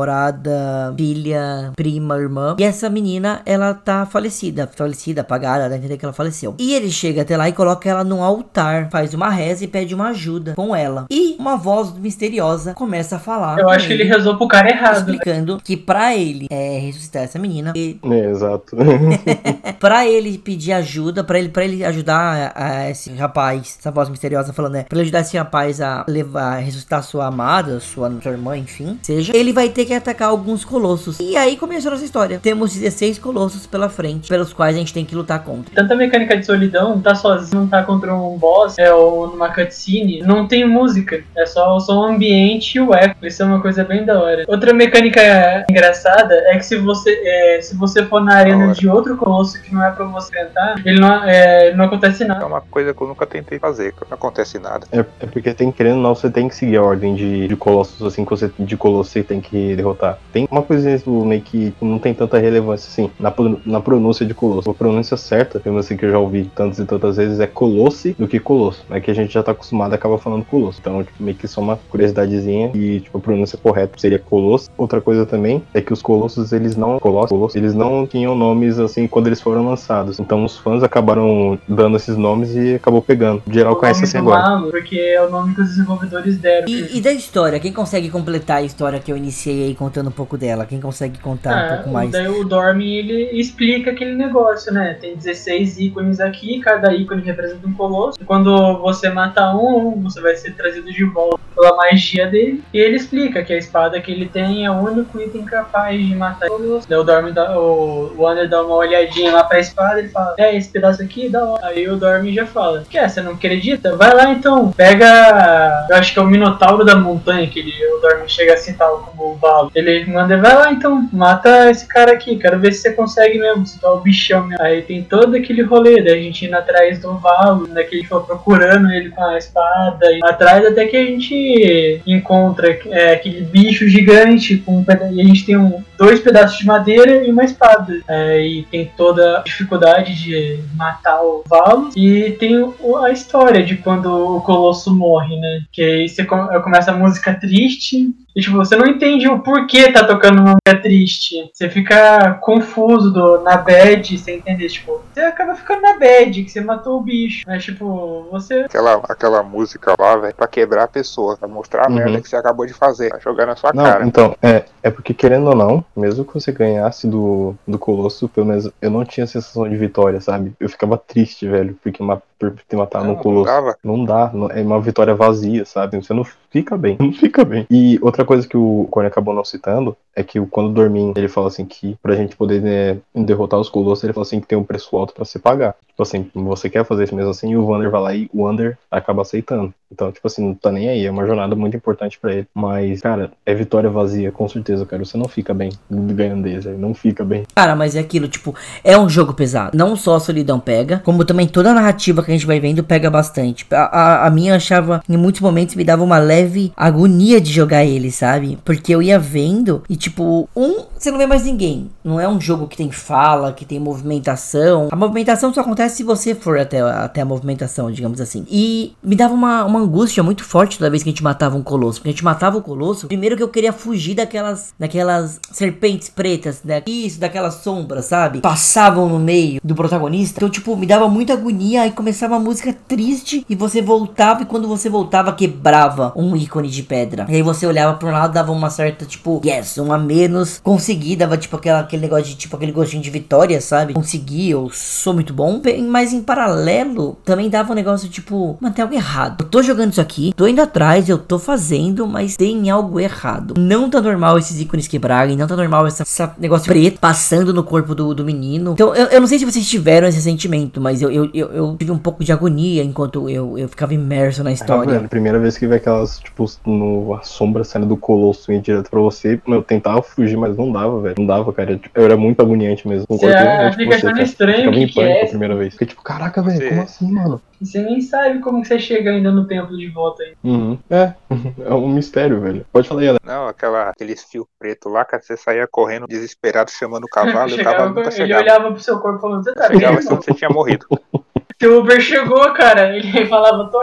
S1: filha, prima, irmã. E essa menina, ela tá falecida. Falecida, apagada, dá a entender que ela faleceu. E ele chega até lá e coloca ela num altar, faz uma reza e pede uma ajuda com ela. E uma voz misteriosa começa a falar.
S4: Eu acho que ele rezou pro cara errado. né?
S1: Explicando que pra ele é, ressuscitar essa menina, e
S3: É, exato. (laughs)
S1: pra ele pedir ajuda, pra ele, pra ele ajudar a, a esse rapaz, essa voz misteriosa falando, né? Pra ele ajudar esse rapaz a levar, a ressuscitar sua amada, sua, sua irmã, enfim, seja, ele vai ter que atacar alguns colossos. E aí começou nossa história. Temos 16 colossos pela frente, pelos quais a gente tem que lutar contra.
S4: Tanta mecânica de solidão, tá sozinho, não tá contra um boss, é, ou numa cutscene, não tem música. É só o som ambiente e o eco. Isso é uma coisa bem da hora. Outra mecânica engraçada é que se você, é, se você for na arena de outro colosso que não é pra você cantar, ele não, é, não acontece
S2: É
S4: nada.
S2: uma coisa que eu nunca tentei fazer, que não acontece nada.
S3: É, é porque tem, querendo ou não, você tem que seguir a ordem de, de colossos, assim, que você, de colossos você tem que derrotar. Tem uma coisinha do meio que não tem tanta relevância, assim, na, na pronúncia de colosso. A pronúncia certa, pelo menos assim que eu já ouvi tantas e tantas vezes, é colosse do que colosso. É que a gente já tá acostumado a acabar falando colosso. Então, tipo, meio que só uma curiosidadezinha e, tipo, a pronúncia correta seria colosso. Outra coisa também é que os colossos, eles não, colossos, colossos, eles não tinham nomes, assim, quando eles foram lançados. Então, os fãs acabaram dando esses nomes e acabou pegando. Em geral,
S4: O
S3: conhece assim agora.
S4: mago, porque é o nome que os desenvolvedores deram.
S1: E, e da história, quem consegue completar a história que eu iniciei aí contando um pouco dela? Quem consegue contar um
S4: Ah,
S1: pouco mais?
S4: Daí o Dorme ele explica aquele negócio, né? Tem 16 ícones aqui, cada ícone representa um colosso. E quando você mata um, você vai ser trazido de volta pela magia dele. E ele explica que a espada que ele tem é o único item capaz de matar colosso. Daí o Dorme dá, o, Wander dá uma olhadinha lá pra espada ele fala: É, esse pedaço aqui da hora. Aí o Dorme já fala: Que é, você não acredita? Vai lá então, pega. Eu acho que é o Minotauro da montanha que ele, o Dorme chega a citar como o Valo. Ele manda, vai lá então, mata esse cara aqui, quero ver se você consegue mesmo, se tá o bichão mesmo. Aí tem todo aquele rolê da gente indo atrás do Valo, daquele que foi procurando ele com a espada, e atrás até que a gente encontra é, aquele bicho gigante com um peda- e a gente tem um, dois pedaços de madeira e uma espada. É, e tem toda a dificuldade de matar o Valo. E tem o- a história de quando o Colosso morre, né? Que aí você come- começa a música triste. E tipo, você não entende o porquê tá tocando uma música triste. Você fica confuso do, na bad, sem entender, tipo, você acaba ficando na bad, que você matou o bicho. Mas tipo, você.
S2: Aquela, aquela música lá, velho, pra quebrar a pessoa, pra mostrar a
S3: Uhum.
S2: merda que você acabou de fazer, pra jogar na sua
S3: Não,
S2: cara.
S3: então, é, é porque querendo ou não, mesmo que você ganhasse do, do Colosso, pelo menos eu não tinha sensação de vitória, sabe? Eu ficava triste, velho, porque ma- por ter matado
S2: Não,
S3: no
S2: não
S3: Colosso.
S2: dava.
S3: Não dá, não- é uma vitória vazia, sabe? Você não fica bem, (laughs) não fica bem. E outra coisa que o Corne acabou não citando é que quando o Dormin, ele fala assim que pra gente poder né, derrotar os Colossos, ele fala assim que tem um preço alto pra se pagar. Tipo assim, você quer fazer isso mesmo assim, e o Wander vai lá e o Wander acaba aceitando. Então, tipo assim, não tá nem aí, é uma jornada muito importante pra ele. Mas, cara, é vitória vazia, com certeza, cara. Você não fica bem ganhando desse, não fica bem.
S1: Cara, mas é aquilo, tipo, é um jogo pesado. Não só a solidão pega, como também toda a narrativa que a gente vai vendo pega bastante. A, a, a minha achava, em muitos momentos, me dava uma leve agonia de jogar ele, sabe? Porque eu ia vendo e, tipo, um, você não vê mais ninguém. Não é um jogo que tem fala, que tem movimentação. A movimentação só acontece se você for até, até a movimentação, digamos assim. E me dava uma, uma angústia muito forte toda vez que a gente matava um colosso. Porque a gente matava o colosso, primeiro que eu queria fugir daquelas, daquelas serpentes pretas, né? Isso, daquelas sombras, sabe? Passavam no meio do protagonista. Então, tipo, me dava muita agonia. Aí começava a música triste e você voltava. E quando você voltava, quebrava um ícone de pedra. E aí você olhava pro lado, dava uma certa, tipo, yes, um menos. Consegui, dava tipo aquela, aquele negócio de, tipo, aquele gostinho de vitória, sabe? Consegui, eu sou muito bom. Mas em paralelo, também dava um negócio tipo, mano, tem algo errado. Eu tô jogando isso aqui, tô indo atrás, eu tô fazendo, mas tem algo errado. Não tá normal esses ícones quebrarem, não tá normal essa, negócio preto passando no corpo do, do menino. Então, eu, eu não sei se vocês tiveram esse sentimento, mas eu, eu, eu, eu tive um pouco de agonia enquanto eu, eu ficava imerso na história.
S3: velho, primeira vez que vê aquelas, tipo, no, a sombra saindo do colosso e direto pra você, eu tentava fugir, mas não dava, velho. Não dava, cara. Eu era muito agoniante mesmo.
S4: Você
S3: Concordo
S4: é-
S3: plenamente com
S4: fica
S3: você,
S4: achando
S3: cara.
S4: estranho
S3: Ficava
S4: o
S3: em
S4: que
S3: pânico
S4: que é.
S3: a primeira vez. Fiquei tipo, caraca, velho,
S2: Você-
S3: como assim, mano?
S4: Você nem sabe como que você chega ainda no templo de volta aí.
S3: Uhum. É, (laughs) é um mistério, velho. Pode falar aí, Alex.
S2: Não, aquela, aqueles fio preto lá, cara, você saía correndo desesperado chamando o cavalo e (laughs)
S4: com-
S2: nunca
S4: ele
S2: chegava.
S4: olhava pro seu corpo falando, você tá bem?
S2: Que você tinha morrido. (laughs)
S4: Seu Uber chegou, cara. Ele (laughs) falava, tô,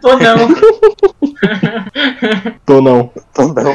S4: tô não. (laughs)
S3: Tô não.
S2: Então não.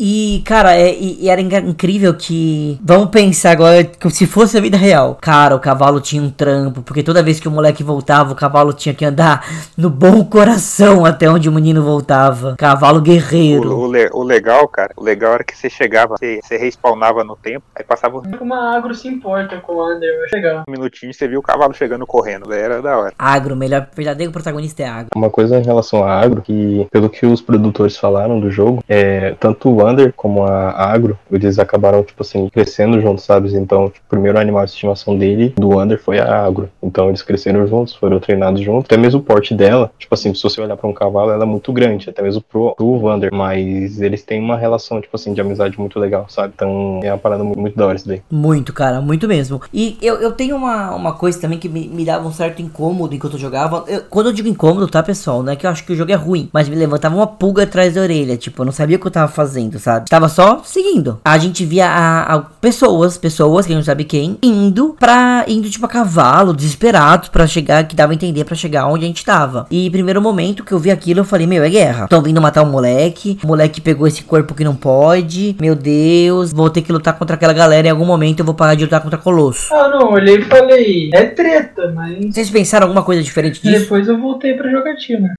S1: E, cara, é, e, e era incrível que. Vamos pensar agora que se fosse a vida real. Cara, o cavalo tinha um trampo, porque toda vez que o moleque voltava, o cavalo tinha que andar no bom coração até onde o menino voltava. Cavalo guerreiro.
S2: O, o le- o legal, cara, o legal era que você chegava, você, você respawnava no tempo, aí passava um
S4: Como a agro se importa com o Under, legal.
S2: minutinho e você viu o cavalo chegando correndo. Daí era da hora.
S1: Agro, o melhor verdadeiro protagonista é agro.
S3: Uma coisa em relação a agro, que pelo que os produtores falaram do jogo, é, tanto o Wander como a Agro, eles acabaram, tipo assim, crescendo juntos, sabe? Então, tipo, o primeiro animal de estimação dele, do Wander, foi a Agro. Então eles cresceram juntos, foram treinados juntos. Até mesmo o porte dela, tipo assim, se você olhar pra um cavalo, ela é muito grande, até mesmo pro, pro Wander. Mas eles têm uma relação, tipo assim, de amizade muito legal, sabe? Então é uma parada muito, muito da hora isso daí.
S1: Muito, cara, muito mesmo. E eu, eu tenho uma, uma coisa também que me, me dava um certo incômodo enquanto eu jogava. Eu- quando eu digo incômodo, tá, pessoal? Não é que eu acho que o jogo é ruim, mas me levantava uma pulga atrás da orelha. Tipo, eu não sabia o que eu tava fazendo, sabe? Tava só seguindo. A gente via a, a- pessoas, pessoas, que a gente sabe quem, indo pra. indo tipo a cavalo, desesperados pra chegar, que dava a entender pra chegar onde a gente tava. E primeiro momento que eu vi aquilo, eu falei, meu, é guerra. Tão vindo matar um moleque. O moleque pegou esse corpo que não pode. Meu Deus, vou ter que lutar contra aquela galera. Em algum momento eu vou parar de lutar contra Colosso.
S4: Ah, não, olhei e falei, é treta, mas
S1: Vocês pensaram alguma coisa diferente disso?
S4: depois eu voltei pra jogatina.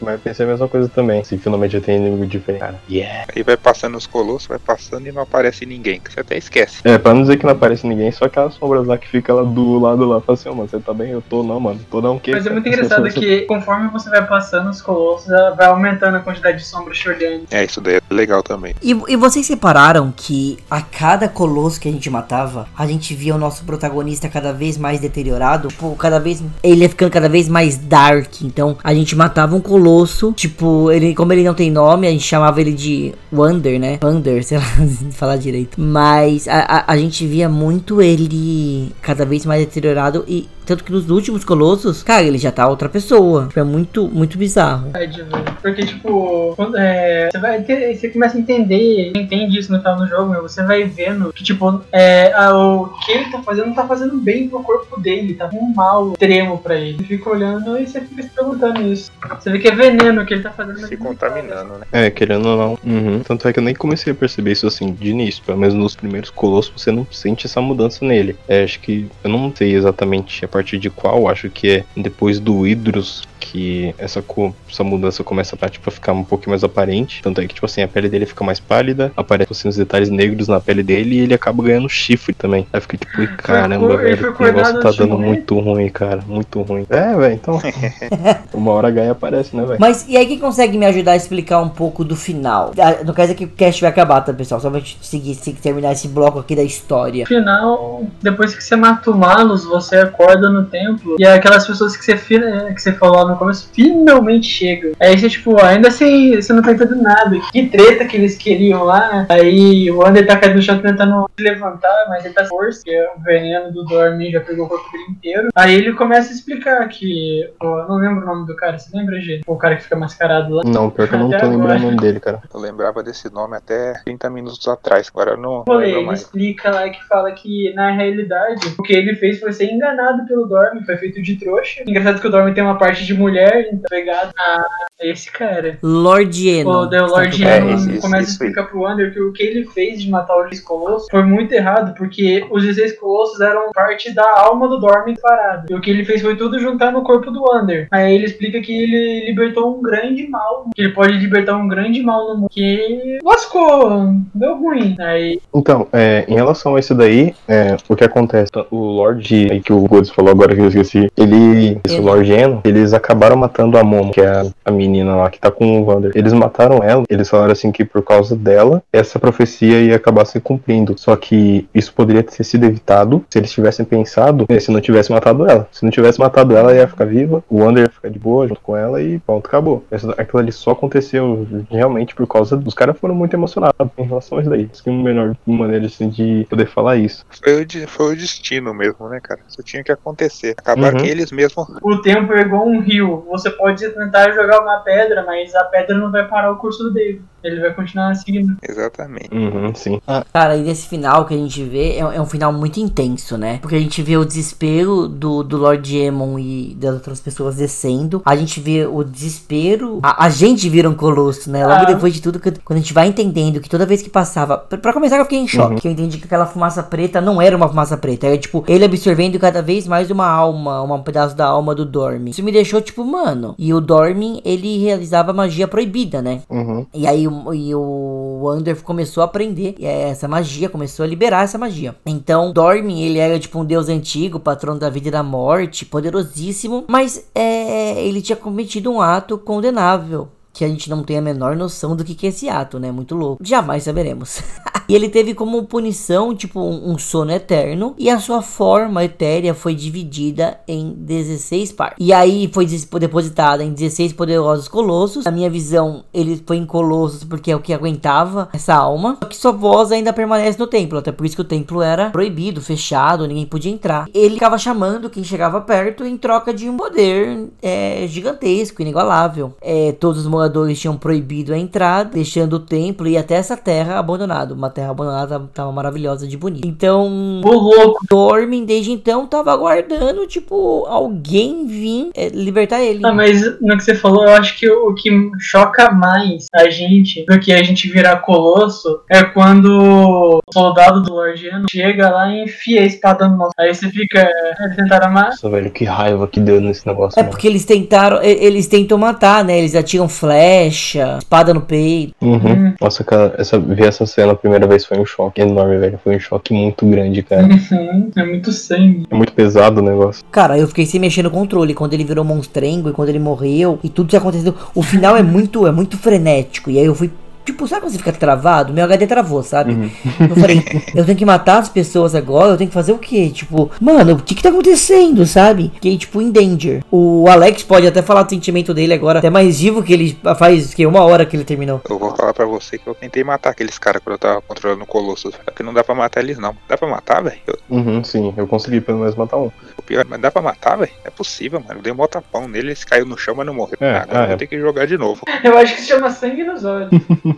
S3: Mas eu pensei a mesma coisa também. Se finalmente eu tenho inimigo diferente. Cara, yeah.
S2: Aí vai passando os colossos, vai passando e não aparece ninguém, que você até esquece.
S3: É, pra não dizer que não aparece ninguém, só aquelas sombras lá que fica lá do lado lá. Fala assim, ó, mano, você tá bem? Eu tô não, mano. Tô não, o quê?
S4: Mas é muito engraçado (laughs) que conforme você vai passando os colossos, ela vai aumentando a quantidade de sombras te olhando.
S2: É, isso daí é legal também.
S1: E, e vocês separaram que a cada colosso que a gente matava, a gente via o nosso protagonista cada vez mais deteriorado? Tipo, cada vez. Ele ia ficando cada vez mais dark. Então, a gente matava um colosso. Tipo, ele, como ele não tem nome, a gente chamava ele de Wander, né? Wander, (laughs) sei lá falar direito. Mas a, a, a gente via muito ele cada vez mais deteriorado e Tanto que nos últimos Colossos, cara, ele já tá outra pessoa. Tipo, é muito, muito bizarro.
S4: Verdade, velho. Porque, tipo, quando, é, você vai ter, você começa a entender, entende isso no final do jogo, meu, você vai vendo que, tipo, é, a- o que ele tá fazendo não tá fazendo bem pro corpo dele, tá com um mal extremo pra ele. Você fica olhando e você fica se perguntando isso. Você vê que é veneno o que ele tá fazendo.
S2: Se contaminando, né?
S3: É, querendo ou não. Uhum. Tanto é que eu nem comecei a perceber isso assim de início. Pelo menos nos primeiros colossos você não sente essa mudança nele. É, acho que. Eu não sei exatamente a partir de qual. Acho que é depois do Hydros que essa, essa mudança começa a, tipo, a ficar um pouquinho mais aparente. Tanto é que, tipo assim, a pele dele fica mais pálida, aparecem assim, os detalhes negros na pele dele e ele acaba ganhando chifre também. Aí fica tipo, "Ih, caramba,
S4: ele
S3: velho,
S4: foi
S3: o negócio tá dando
S4: morrer?"
S3: muito ruim, cara. Muito ruim. É, velho, então. (laughs) uma hora a Gaia aparece, né, velho?
S1: Mas e aí quem consegue me ajudar a explicar um pouco do final? Ah, No caso é que o cast vai acabar, tá, pessoal? Só pra gente seguir, se- terminar esse bloco aqui da história.
S4: No final, depois que você mata o Malus, você acorda no templo e aquelas pessoas que você, que você falou lá no começo finalmente chegam. Aí você, tipo, ainda assim, você não tá entendendo nada. Que treta que eles queriam lá. Aí o Wander tá caído no chão tentando se levantar, mas ele tá sem força, que é o veneno do Dormin já pegou o corpo dele inteiro. Aí ele começa a explicar que. pô, eu não lembro o nome do cara, você lembra, gente? O cara que fica mascarado lá.
S3: Não, pior que eu não tô lembrando o nome dele, cara.
S2: Eu lembrava desse nome até 30 minutos atrás, agora eu não, não
S4: Falei, ele
S2: mais.
S4: explica lá que fala que na realidade o que ele fez foi ser enganado pelo Dorme, foi feito de trouxa. Engraçado que o Dorme tem uma parte de mulher, então pegado a esse cara.
S1: Lord Enon.
S4: O The Lord
S2: É, esse- esse-
S4: começa a
S2: isso
S4: explicar pro Wander que o que ele fez de matar os 16 colossos foi muito errado, porque os 16 colossos eram parte da alma do Dorme parada. E o que ele fez foi tudo juntar no corpo do Wander. Aí ele explica que ele libertou um grande mal, que ele pode libertar um grande mal no mundo, que lascou, deu ruim. Aí
S3: Então, é, em relação a isso daí, é, o que acontece? O Lord, aí que o Godes falou agora que eu esqueci, ele, esse
S1: Ele.
S3: Lord Eno, eles acabaram matando a Momo, que é a, a menina lá que tá com o Wander. Eles mataram ela, eles falaram assim que por causa dela, essa profecia ia acabar se cumprindo. Só que isso poderia ter sido evitado se eles tivessem pensado, né, se não tivesse matado ela. Se não tivesse matado ela, ela ia ficar viva, o Wander ia ficar de boa junto com ela e pronto, acabou. Essa- Aquilo ali só aconteceu realmente por causa dos caras foram muito emocionados em relação a isso daí. Isso que é uma melhor maneira assim, de poder falar isso.
S2: Foi o, de- foi o destino mesmo, né, cara? Isso tinha que acontecer. Acabaram
S3: Uhum.
S2: que eles mesmos.
S4: O tempo é igual um rio. Você pode tentar jogar uma pedra, mas a pedra não vai parar o curso dele. Ele vai continuar seguindo.
S2: Exatamente.
S3: Uhum, sim.
S1: Cara, e nesse final que a gente vê é, é um final muito intenso, né? Porque a gente vê o desespero do, do Lord Emon e das outras pessoas descendo. A gente vê o desespero. A, a gente vira um colosso, né? Logo
S4: Ah.
S1: depois de tudo, que- quando a gente vai entendendo que toda vez que passava. Pra, pra começar, eu fiquei em choque.
S3: Uhum.
S1: Que eu entendi que aquela fumaça preta não era uma fumaça preta. Era tipo, ele absorvendo cada vez mais uma alma, um pedaço da alma do Dormin. Isso me deixou tipo, mano. E o Dormin, ele realizava magia proibida, né?
S3: Uhum.
S1: E aí o, e o Wander começou a aprender essa magia, começou a liberar essa magia. Então, Dormin, ele era tipo um deus antigo, patrono da vida e da morte, poderosíssimo, mas é, ele tinha cometido um ato condenável. Que a gente não tem a menor noção do que, que é esse ato, né? Muito louco. Jamais saberemos. (laughs) e ele teve como punição, tipo, um, um sono eterno. E a sua forma etérea foi dividida em 16 partes. E aí foi depositada em 16 poderosos colossos. Na minha visão, ele foi em colossos porque é o que aguentava essa alma. Só que sua voz ainda permanece no templo. Até por isso que o templo era proibido, fechado, ninguém podia entrar. Ele ficava chamando quem chegava perto em troca de um poder é, gigantesco, inigualável. É, todos os tinham proibido a entrada, deixando o templo e até essa terra abandonada. Uma terra abandonada tava maravilhosa de bonita. Então,
S4: O louco.
S1: Dormin desde então tava aguardando, tipo, alguém vir é, libertar ele.
S4: Ah, mas no que você falou, eu acho que o que choca mais a gente do que a gente virar colosso é quando o soldado do Lord Eno chega lá e enfia a espada no nosso. Aí você fica. é, tentaram amar.
S3: Nossa, velho, que raiva que deu nesse negócio,
S1: É
S3: mano.
S1: porque eles tentaram, eles tentam matar, né? Eles atiram flecha, espada no peito.
S3: Uhum.
S4: Hum.
S3: Nossa, cara, essa, ver essa cena a primeira vez foi um choque enorme, velho. Foi um choque muito grande, cara.
S4: Uhum, é muito sangue.
S3: É muito pesado o negócio.
S1: Cara, eu fiquei sem mexer no controle quando ele virou monstrengo e quando ele morreu e tudo que aconteceu. O final é muito, é muito frenético. E aí eu fui Tipo, sabe quando você fica travado? Meu HD travou, sabe?
S3: Uhum.
S1: Eu falei, eu tenho que matar as pessoas agora, eu tenho que fazer o quê? Tipo, mano, o que que tá acontecendo, sabe? Fiquei, tipo, em danger. O Alex pode até falar do sentimento dele agora, até mais vivo que ele faz, que uma hora que ele terminou.
S2: Eu vou falar pra você que eu tentei matar aqueles caras quando eu tava controlando o Colossus. Só que não dá pra matar eles, não. Dá pra matar, velho? Eu-
S3: Uhum, sim, eu consegui pelo menos matar um.
S2: O pior, mas dá pra matar, velho? É possível, mano. Eu dei um tapão nele, ele caiu no chão, mas não morreu.
S3: É,
S2: Ah, agora
S3: ah,
S2: eu vou
S3: é.
S2: ter que jogar de novo. (laughs)
S4: Eu acho que se chama sangue nos olhos. (laughs)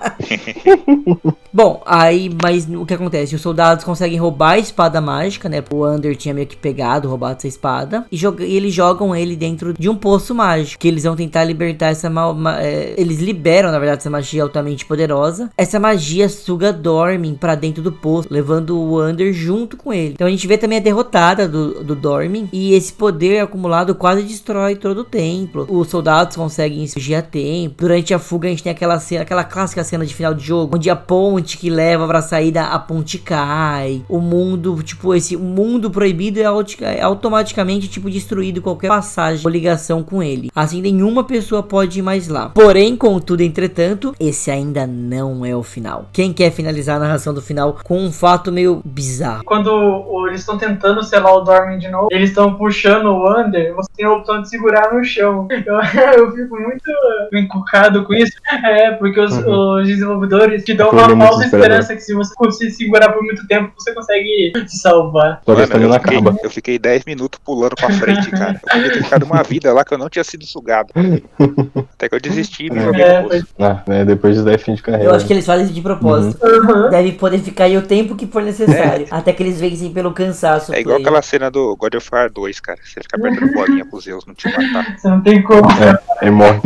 S4: (laughs)
S1: Bom, aí, mas o que acontece? Os soldados conseguem roubar a espada mágica, né? O Under tinha meio que pegado, roubado essa espada. E, joga- e eles jogam ele dentro de um poço mágico. Que eles vão tentar libertar essa mal. ma- é, eles liberam, na verdade, essa magia altamente poderosa. Essa magia suga Dormin pra dentro do poço, levando o Under junto com ele. Então a gente vê também a derrotada do, do Dormin. E esse poder acumulado quase destrói todo o templo. Os soldados conseguem fugir a tempo. Durante a fuga, a gente tem aquela cena, aquela clássica cena de final de jogo, onde a ponte que leva pra saída, a ponte cai. O mundo, tipo, esse mundo proibido é, é automaticamente, tipo, destruído qualquer passagem ou ligação com ele. Assim, nenhuma pessoa pode ir mais lá. Porém, contudo, entretanto, esse ainda não é o final. Quem quer finalizar a narração do final com um fato meio bizarro?
S4: Quando eles estão tentando selar o Dormin de novo, eles estão puxando o Under, você tem a opção de segurar no chão. (laughs) Eu, eu fico muito encucado com isso. É, porque os, os desenvolvedores te dão
S3: Aquilo
S4: uma
S3: é
S4: falsa esperança que se você conseguir segurar por muito tempo, você consegue se salvar.
S2: Mano, eu, fiquei,
S3: acaba.
S2: eu fiquei 10 minutos pulando pra frente, cara. Eu podia ter ficado uma vida lá que eu não tinha sido sugado. Até que eu desisti e me joguei
S4: É,
S2: poço.
S3: Ah, né, depois de 10 fim de carreira.
S1: Eu acho que eles fazem isso de propósito.
S4: Uhum.
S1: Deve poder ficar aí o tempo que for necessário. Até que eles vencem pelo cansaço.
S2: É igual
S1: play.
S2: aquela cena do God of War 2, cara. Você fica perdendo (laughs) bolinha pros Zeus não te matar.
S4: Você não tem como.
S3: Aí morre.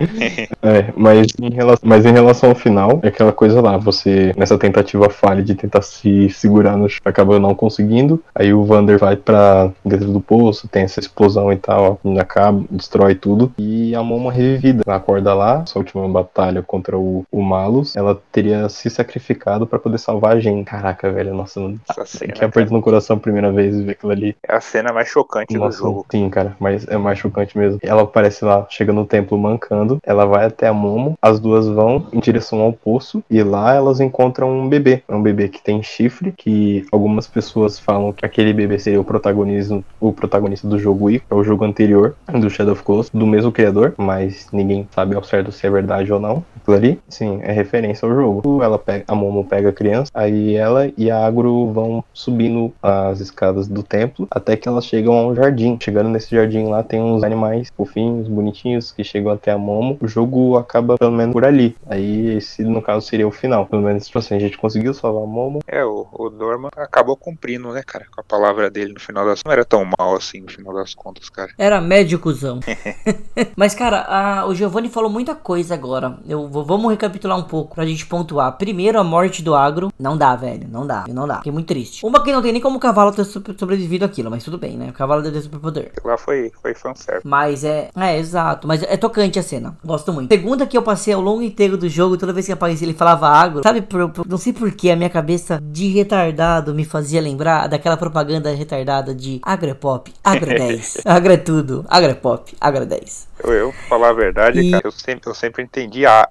S3: (laughs) é, mas em, relação, mas em relação ao final, é aquela coisa lá, você, nessa tentativa falha de tentar se segurar no chão, acaba não conseguindo. Aí o Vander vai pra dentro do poço, tem essa explosão e tal, acaba, destrói tudo. E a Momo é revivida. Ela acorda lá, essa última batalha contra o, o Malus, ela teria se sacrificado pra poder salvar a gente. Caraca, velho, nossa,
S2: Essa cena,
S3: que aperto no coração a primeira vez e ver aquilo ali.
S2: É a cena mais chocante do
S3: Nossa,
S2: jogo.
S3: sim, cara, mas é mais chocante mesmo. Ela aparece lá, chega no templo mancando, ela vai até a Momo, as duas vão em direção ao poço e lá elas encontram um bebê. É um bebê que tem chifre, que algumas pessoas falam que aquele bebê seria o protagonismo, o protagonista do jogo I, que é o jogo anterior do Shadow of Colossus, do mesmo criador, mas ninguém sabe ao certo se é verdade ou não. Aquilo sim, é referência ao jogo. Ela pega, a Momo pega a criança, aí ela e a Agro vão subindo as escadas do templo até que elas chegam a um jardim. Chegando nesse jardim lá tem uns animais fofinhos, bonitinhos que chegam até a Momo. O jogo acaba pelo menos por ali. Aí esse no caso seria o final. Pelo menos tipo assim, a gente conseguiu salvar a Momo.
S2: É, o, o Dorman acabou cumprindo, né, cara? Com a palavra dele no final das Não era tão mal assim no final das contas, cara.
S1: Era médicozão. (laughs) (laughs) Mas, cara, a- o Giovanni falou muita coisa agora. Eu vou, vamos recapitular um pouco pra gente pontuar. Primeiro, a morte do agro. Não dá, velho. Não dá. Não dá. Fiquei muito triste. Uma que não tem nem como o cavalo ter so- sobrevivido àquilo, mas tudo bem, né? O cavalo deve ter superpoder.
S2: Lá foi, foi fanservice.
S1: Mas é. É, exato. Mas é tocante a cena. Gosto muito. Segunda que eu passei ao longo inteiro do jogo, toda vez que aparecia ele falava agro. Sabe, por- por- não sei porquê, a minha cabeça de retardado me fazia lembrar daquela propaganda retardada de agro é pop, agro é 10. agro é tudo, agro é pop, agro é 10.
S2: Eu, eu pra falar a verdade,
S1: E-
S2: cara, eu sempre, eu sempre entendi a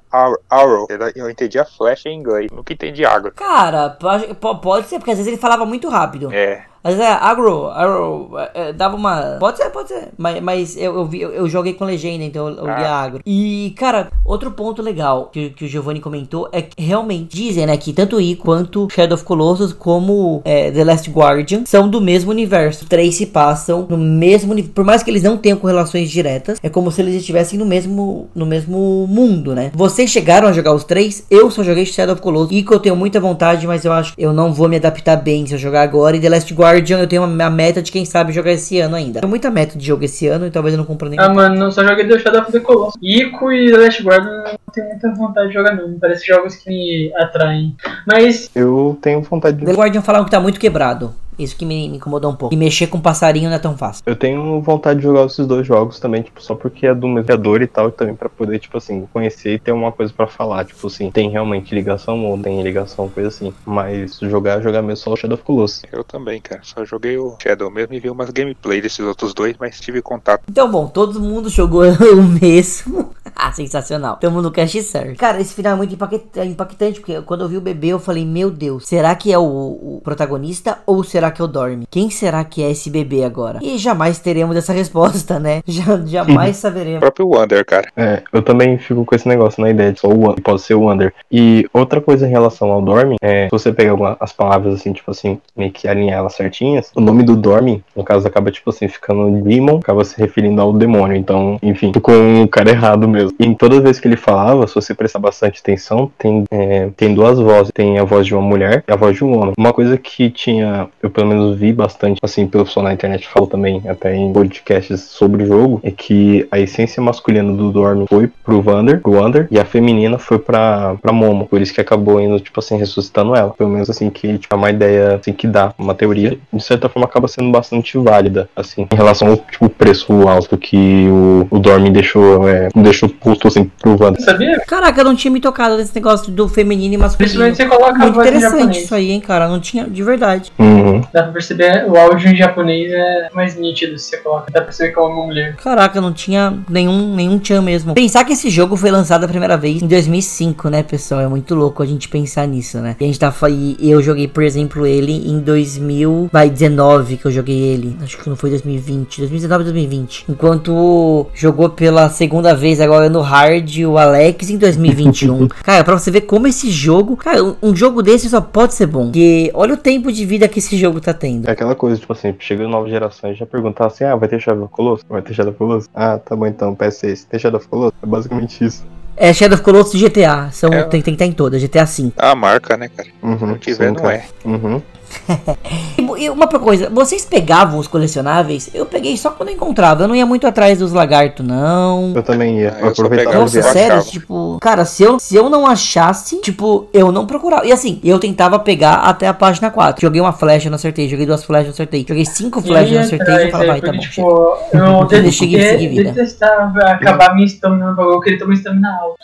S2: Arrow. Eu entendi a Flash em inglês. Nunca entendi agro.
S1: Cara, pode, po- pode ser, porque às vezes ele falava muito rápido.
S2: É,
S1: Às vezes é agro, agro, é, é, dava uma. Pode ser, pode ser. Mas, mas eu, eu, vi, eu, eu joguei com legenda, então eu, eu li
S2: Ah.
S1: agro. E, cara, outro ponto legal que, que o Giovanni comentou é que realmente dizem, né, que tanto I quanto Shadow of Colossus, como é, The Last Guardian, são do mesmo universo. Três se passam no mesmo universo. Por mais que eles não tenham correlações diretas, é como se eles estivessem no mesmo, no mesmo mundo, né? Vocês chegaram a jogar os três? Eu só joguei Shadow of Colossus. E que eu tenho muita vontade, mas eu acho que eu não vou me adaptar bem se eu jogar agora. E The Last Guardian eu tenho uma, a meta de quem sabe jogar esse ano ainda. Tenho muita meta de jogo esse ano e talvez eu não compre nem.
S4: Ah, mano, não só joguei The Shadow of the Colossus. Ico e The Last Guardian eu não tenho muita vontade de jogar, não. Parece jogos que me atraem. Mas,
S3: Eu tenho vontade de
S1: The Guardian falaram que tá muito quebrado. Isso que me, me incomodou um pouco. E mexer com passarinho não é tão fácil.
S3: Eu tenho vontade de jogar esses dois jogos também, tipo, só porque é do mesmo criador e tal, e também pra poder, tipo assim, conhecer e ter uma coisa pra falar, tipo assim, tem realmente ligação ou tem ligação, coisa assim. Mas jogar, jogar mesmo só o Shadow of Colossus.
S2: eu também, cara. Só joguei o Shadow mesmo e vi umas gameplay desses outros dois, mas tive contato.
S1: Então, bom, todo mundo jogou (laughs) o mesmo. Sensacional. Tamo no cast certo. Cara, esse final é muito impacta- impactante, porque quando eu vi o bebê, eu falei, meu Deus, será que é o, o protagonista ou será que é o Dorme? Quem será que é esse bebê agora? E jamais teremos essa (laughs) resposta, né? Já, jamais
S2: O
S1: saberemos.
S2: próprio Wander, cara.
S3: É, eu também fico com esse negócio na ideia de só o Wander, pode ser o Wander. E outra coisa em relação ao Dormin, é, se você pegar as palavras assim, tipo assim, meio que alinhar elas certinhas, o nome do Dormin, no caso, acaba tipo assim, ficando Demon, acaba se referindo ao demônio. Então, enfim, ficou um cara errado mesmo. E em toda vez que ele falava, se você prestar bastante atenção, tem, é, tem duas vozes. Tem a voz de uma mulher e a voz de um homem. Uma coisa que tinha, eu pelo menos vi bastante, assim, pelo pessoal na internet falou também, até em podcasts sobre o jogo, é que a essência masculina do Dormin foi pro Wander, pro Wander, e a feminina foi pra, pra Momo. Por isso que acabou indo, tipo assim, ressuscitando ela. Pelo menos assim, que tipo, é uma ideia assim que dá, uma teoria, de certa forma acaba sendo bastante válida, assim, em relação ao tipo, preço alto que o, o Dormin deixou, é, deixou posto assim pro Wander.
S4: Sabia?
S1: Caraca, eu não tinha me tocado nesse negócio do feminino e masculino.
S4: Principalmente você coloca a
S1: Muito
S4: voz
S1: interessante isso aí, hein, cara. Não tinha, de verdade.
S3: Uhum.
S4: Dá pra perceber, o áudio em japonês é mais nítido se você coloca. Dá pra perceber que é uma mulher.
S1: Caraca, não tinha nenhum, nenhum tchan mesmo. Pensar que esse jogo foi lançado a primeira vez em 2005, né, pessoal? É muito louco a gente pensar nisso, né? E a gente tá e eu joguei, por exemplo, ele em 2000, vai 19 que eu joguei ele. Acho que não foi 2020, 2019 2020. Enquanto jogou pela segunda vez agora no hard o Alex em 2021. (laughs) cara, pra você ver como esse jogo, cara, um, um jogo desse só pode ser bom. Porque olha o tempo de vida que esse jogo tá tendo.
S3: É aquela coisa, tipo assim, chega novas gerações já perguntar assim, ah, vai ter Shadow of Colossus? Vai ter Shadow of Colossus? Ah, tá bom então, PS6. Tem Shadow of Colossus? É basicamente isso.
S1: É Shadow of Colossus e GTA. São,
S2: É.
S1: tem, tem que estar em todas, GTA V.
S2: A marca, né, cara?
S3: Uhum,
S2: Se não tiver,
S3: sim,
S2: não
S3: cara.
S2: é.
S3: Uhum. (laughs)
S1: E uma coisa, vocês pegavam os colecionáveis? Eu peguei só quando eu encontrava. Eu não ia muito atrás dos lagartos, não.
S3: Eu também ia.
S2: Ah,
S3: eu e
S1: Nossa, sério, tipo, cara, se eu, se eu não achasse, tipo, eu não procurava. E assim, eu tentava pegar até a página 4. Joguei uma flecha, não acertei. Joguei duas flechas, não acertei. Joguei cinco flechas, não acertei. E eu falava, vai, tá bom.
S4: tipo, eu (laughs) detestava acabar minha estamina no bagulho, eu queria ter uma estamina alta.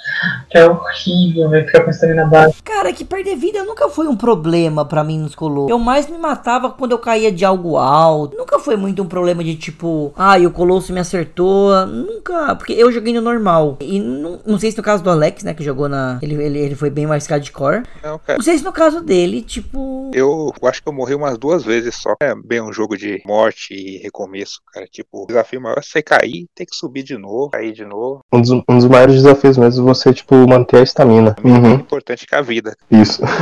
S4: Que é horrível, velho, ficar com a estamina baixa.
S1: Cara, que perder vida nunca foi um problema pra mim nos colossos. Eu mais me matava quando eu caía de algo alto. Nunca foi muito um problema de tipo, ah, o colosso me acertou. Nunca, porque eu joguei no normal. E não, não sei se no caso do Alex, né, que jogou na. Ele, ele, ele foi bem mais hardcore.
S2: Não, cara.
S1: Não sei se no caso dele, tipo.
S2: Eu acho que eu morri umas duas vezes só. É bem um jogo de morte e recomeço, cara. Tipo, o desafio maior é você cair, ter que subir de novo, cair de novo.
S3: Um dos, um dos maiores desafios mesmo é você, tipo, manter a estamina.
S2: É
S3: Uhum.
S2: importante que a vida.
S3: Isso. (laughs)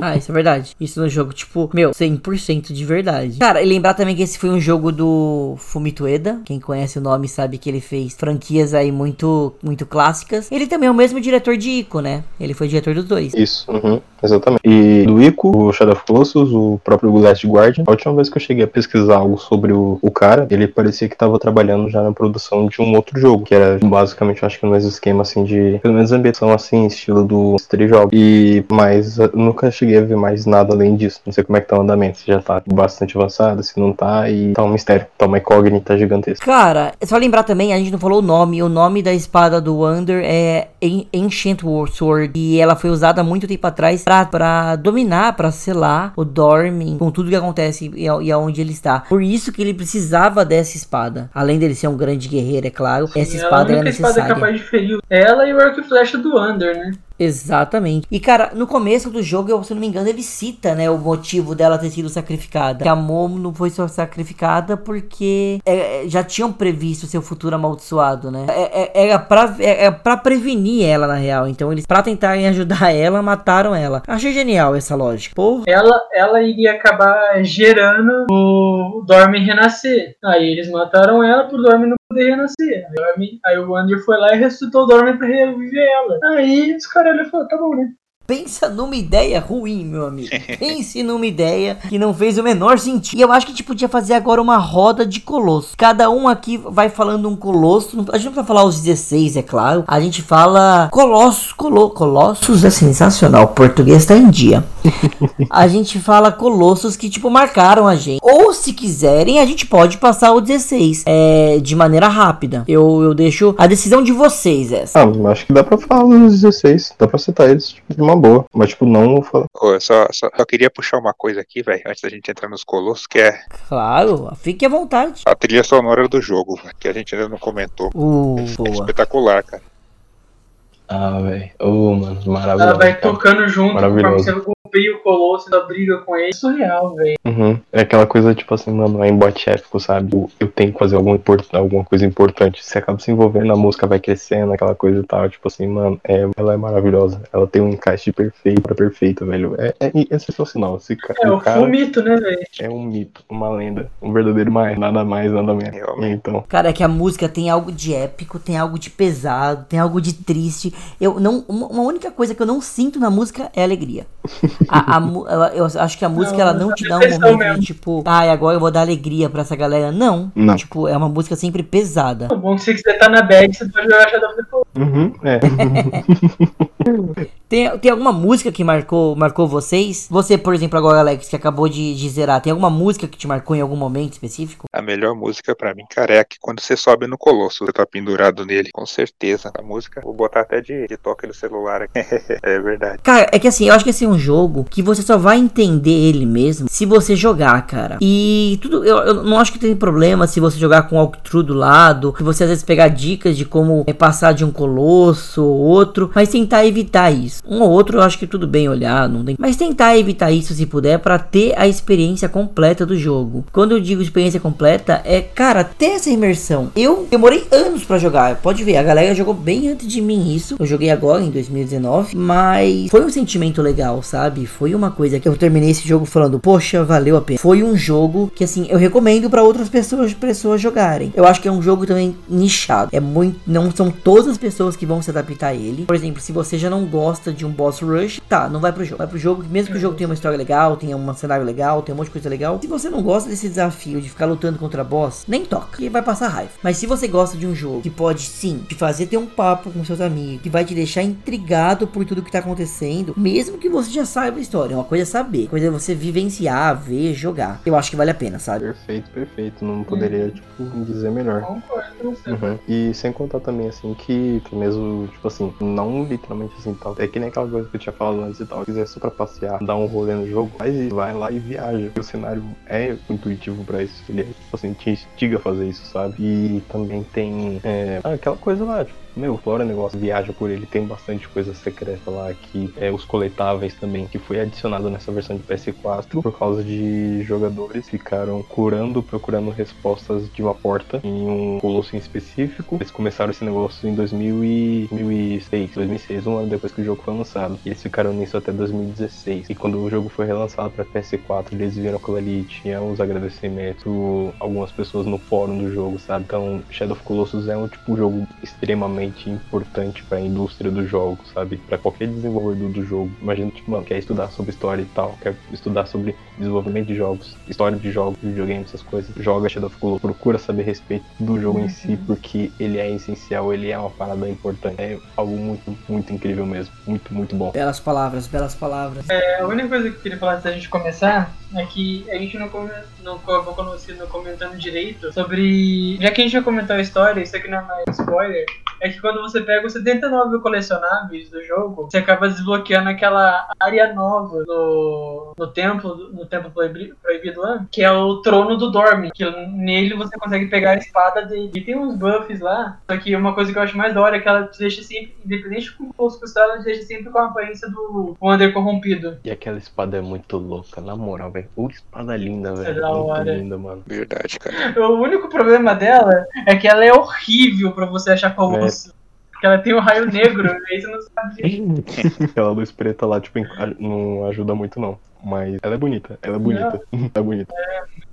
S1: Ah, isso é verdade. Isso no jogo, tipo, meu, 100% de verdade. Cara, e lembrar também que esse foi um jogo do Fumito Ueda. Quem conhece o nome sabe que ele fez franquias aí muito, muito clássicas. Ele também é o mesmo diretor de Ico, né? Ele foi diretor dos dois.
S3: Isso, uhum, exatamente. E do Ico, o Shadow of Colossus, o próprio Last Guardian, a última vez que eu cheguei a pesquisar algo sobre o, o cara, ele parecia que estava trabalhando já na produção de um outro jogo, que era basicamente, acho que no mesmo esquema, assim, de, pelo menos ambientação, assim, estilo do Street Job. E, mas nunca cheguei a ver mais nada além disso. Não sei como é que tá o andamento, se já tá bastante avançado, se não tá, e tá um mistério, tá uma incógnita gigantesca.
S1: Cara, é só lembrar também, a gente não falou o nome. O nome da espada do Wander é An- Ancient War Sword. E ela foi usada muito tempo atrás pra, pra dominar, pra selar o Dormin com tudo que acontece e, e aonde ele está. Por isso que ele precisava dessa espada. Além dele ser um grande guerreiro, é claro. Essa
S4: Ela é a
S1: espada era
S4: única espada
S1: necessária.
S4: capaz de ferir ela e o arco e flecha do Under, né?
S1: Exatamente. E cara, no começo do jogo, eu, se não me engano, ele cita, né, o motivo dela ter sido sacrificada. Que a Momo não foi sacrificada porque é, é, já tinham previsto seu futuro amaldiçoado, né? É, é, era, pra, é, é prevenir ela, na real. Então eles, pra tentarem (laughs) ajudar ela, mataram ela. Achei genial essa lógica. Porra.
S4: Ela, ela iria acabar gerando o Dorme renascer. Aí eles mataram ela pro Dorme não poder renascer. Aí, o Wander foi lá e ressuscitou o Dorme pra reviver ela. Aí os caras falaram, tá bom, né?
S1: Pensa numa ideia ruim, meu amigo. (laughs) Pense numa ideia que não fez o menor sentido. E eu acho que a gente podia fazer agora uma roda de colosso. Cada um aqui vai falando um colosso. A gente não precisa falar os 16, é claro. A gente fala colossos, colo colossos é sensacional. O português tá em dia. (laughs) A gente fala colossos que, tipo, marcaram a gente. Ou, se quiserem, a gente pode passar o 16 é, de maneira rápida. Eu, eu deixo a decisão de vocês essa.
S3: Ah, acho que dá pra falar dos 16, dá pra citar eles tipo, de uma boa. Mas, tipo, não falar.
S2: Ô, eu só, só, só queria puxar uma coisa aqui, velho, antes da gente entrar nos colossos, que é
S1: Claro, fique à vontade.
S2: a trilha sonora do jogo, que a gente ainda não comentou.
S1: Uh,
S2: É
S1: boa.
S2: espetacular, cara.
S3: Ah, velho. Ô, mano, maravilhoso.
S4: Ela vai
S3: cara.
S4: tocando junto,
S3: Maravilhoso.
S4: Cria o colosso, da briga com ele. Surreal, velho.
S3: Uhum. É aquela coisa, tipo assim, mano, é embate épico, sabe? Eu- Eu tenho que fazer alguma, import- alguma coisa importante. Você acaba se envolvendo, a música vai crescendo, aquela coisa e tal. Tipo assim, mano, é, ela é maravilhosa. Ela tem um encaixe perfeito, pra perfeito, velho. É, é, é sensacional. Esse ca-
S4: É
S3: o cara
S4: fumito, né, velho?
S3: é um mito, uma lenda. Um verdadeiro mais, nada mais, nada menos.
S2: Realmente.
S3: Então,
S1: Cara, é que a música tem algo de épico, tem algo de pesado, tem algo de triste. Eu não, uma única coisa que eu não sinto na música é alegria. (laughs) A, a eu acho que a música
S4: Não,
S1: ela não
S4: é
S1: te dá um momento
S4: mesmo.
S1: de tipo, ai, agora eu vou dar alegria pra essa galera. Não.
S3: Não.
S1: Tipo, é uma música sempre pesada.
S4: O bom é que se você tá na bag, você pode jogar Shadow of the
S3: uhum, é. (laughs)
S1: Tem, tem alguma música que marcou, marcou vocês? Você, por exemplo, agora, Alex, que acabou de, de zerar, tem alguma música que te marcou em algum momento específico?
S2: A melhor música pra mim, cara, é a que quando você sobe no colosso, você tá pendurado nele. Com certeza. A música, vou botar até de, de toque no celular aqui. (laughs) é verdade.
S1: Cara, é que assim, eu acho que esse é um jogo que você só vai entender ele mesmo se você jogar, cara. E tudo, eu, eu não acho que tem problema se você jogar com walkthrough do lado, se você às vezes pegar dicas de como é passar de um colosso ou outro, mas tentar evitar isso. Um ou outro eu acho que tudo bem olhar, não tem, mas tentar evitar isso se puder pra ter a experiência completa do jogo. Quando eu digo experiência completa, é, cara, ter essa imersão. Eu demorei anos pra jogar, pode ver, a galera jogou bem antes de mim isso. Eu joguei agora em 2019, mas foi um sentimento legal, sabe? Foi uma coisa que eu terminei esse jogo falando, poxa, valeu a pena. Foi um jogo que assim, eu recomendo pra outras pessoas, pessoas jogarem. Eu acho que é um jogo também nichado. É muito, não são todas as pessoas que vão se adaptar a ele. Por exemplo, se você já não gosta de um boss rush, tá, não vai pro jogo. Vai pro jogo, mesmo que o jogo tenha uma história legal, tenha um cenário legal, tenha um monte de coisa legal. Se você não gosta desse desafio de ficar lutando contra boss, nem toca, porque vai passar raiva. Mas se você gosta de um jogo que pode sim te fazer ter um papo com seus amigos, que vai te deixar intrigado por tudo que tá acontecendo, mesmo que você já saiba a história, uma coisa é saber, coisa é você vivenciar, ver, jogar. Eu acho que vale a pena, sabe?
S3: Perfeito, perfeito. Não poderia, tipo, dizer melhor.
S4: Concordo com você.
S3: Uhum. E sem contar também, assim, que que mesmo, tipo assim, não literalmente assim tal. É que nem aquela coisa que eu tinha falado antes e tal. Se quiser só pra passear, dar um rolê no jogo, faz isso, vai lá e viaja. O cenário é intuitivo pra isso. Ele, é, tipo assim, te instiga a fazer isso, sabe? E também tem é, aquela coisa lá, tipo, meu, fora o negócio, viaja por ele, tem bastante coisa secreta lá que é os coletáveis também, que foi adicionado nessa versão de PS4 por causa de jogadores ficaram curando, procurando respostas de uma porta em um colosso em específico. Eles começaram esse negócio em 2000 e 2006, 2006, um ano depois que o jogo foi lançado. E eles ficaram nisso até 2016. E quando o jogo foi relançado para PS4, eles viram aquilo ali, tinha os agradecimentos, algumas pessoas no fórum do jogo, sabe? Então, Shadow of Colossus é um tipo um jogo extremamente importante para a indústria do jogo, sabe? Para qualquer desenvolvedor do jogo. Imagina, tipo, mano, quer estudar sobre história e tal, quer estudar sobre desenvolvimento de jogos, história de jogos, videogames, essas coisas. Joga Shadow of Colossus, procura saber a respeito do jogo em si, porque ele é essencial, ele é uma parada importante. É algo muito, muito incrível mesmo. Muito, muito bom.
S1: Belas palavras, belas palavras.
S4: É, a única coisa que eu queria falar antes da gente começar é que a gente não, come, não acabou comentando direito sobre. Já que a gente já comentou a história, isso aqui não é mais spoiler. É que quando você pega os 79 colecionáveis do jogo, você acaba desbloqueando aquela área nova no, no templo, no templo proibi- proibido lá, que é o trono do Dorme. Que nele você consegue pegar a espada dele. E tem uns buffs lá. Só que uma coisa que eu acho mais da hora é que ela te deixa sempre, independente de como fosse custar, ela te deixa sempre com a aparência do Wander corrompido.
S3: E aquela espada é muito louca, na moral, velho. Puta espada linda, velho.
S4: da
S3: Muito
S4: hora.
S3: linda, mano.
S2: Verdade, cara.
S4: O único problema dela é que ela é horrível pra você achar colosso. Porque ela tem o raio negro, e aí você não sabe. (laughs)
S3: Aquela luz preta lá, tipo, não ajuda muito, não. Mas ela é bonita, ela é bonita. (laughs) é bonita.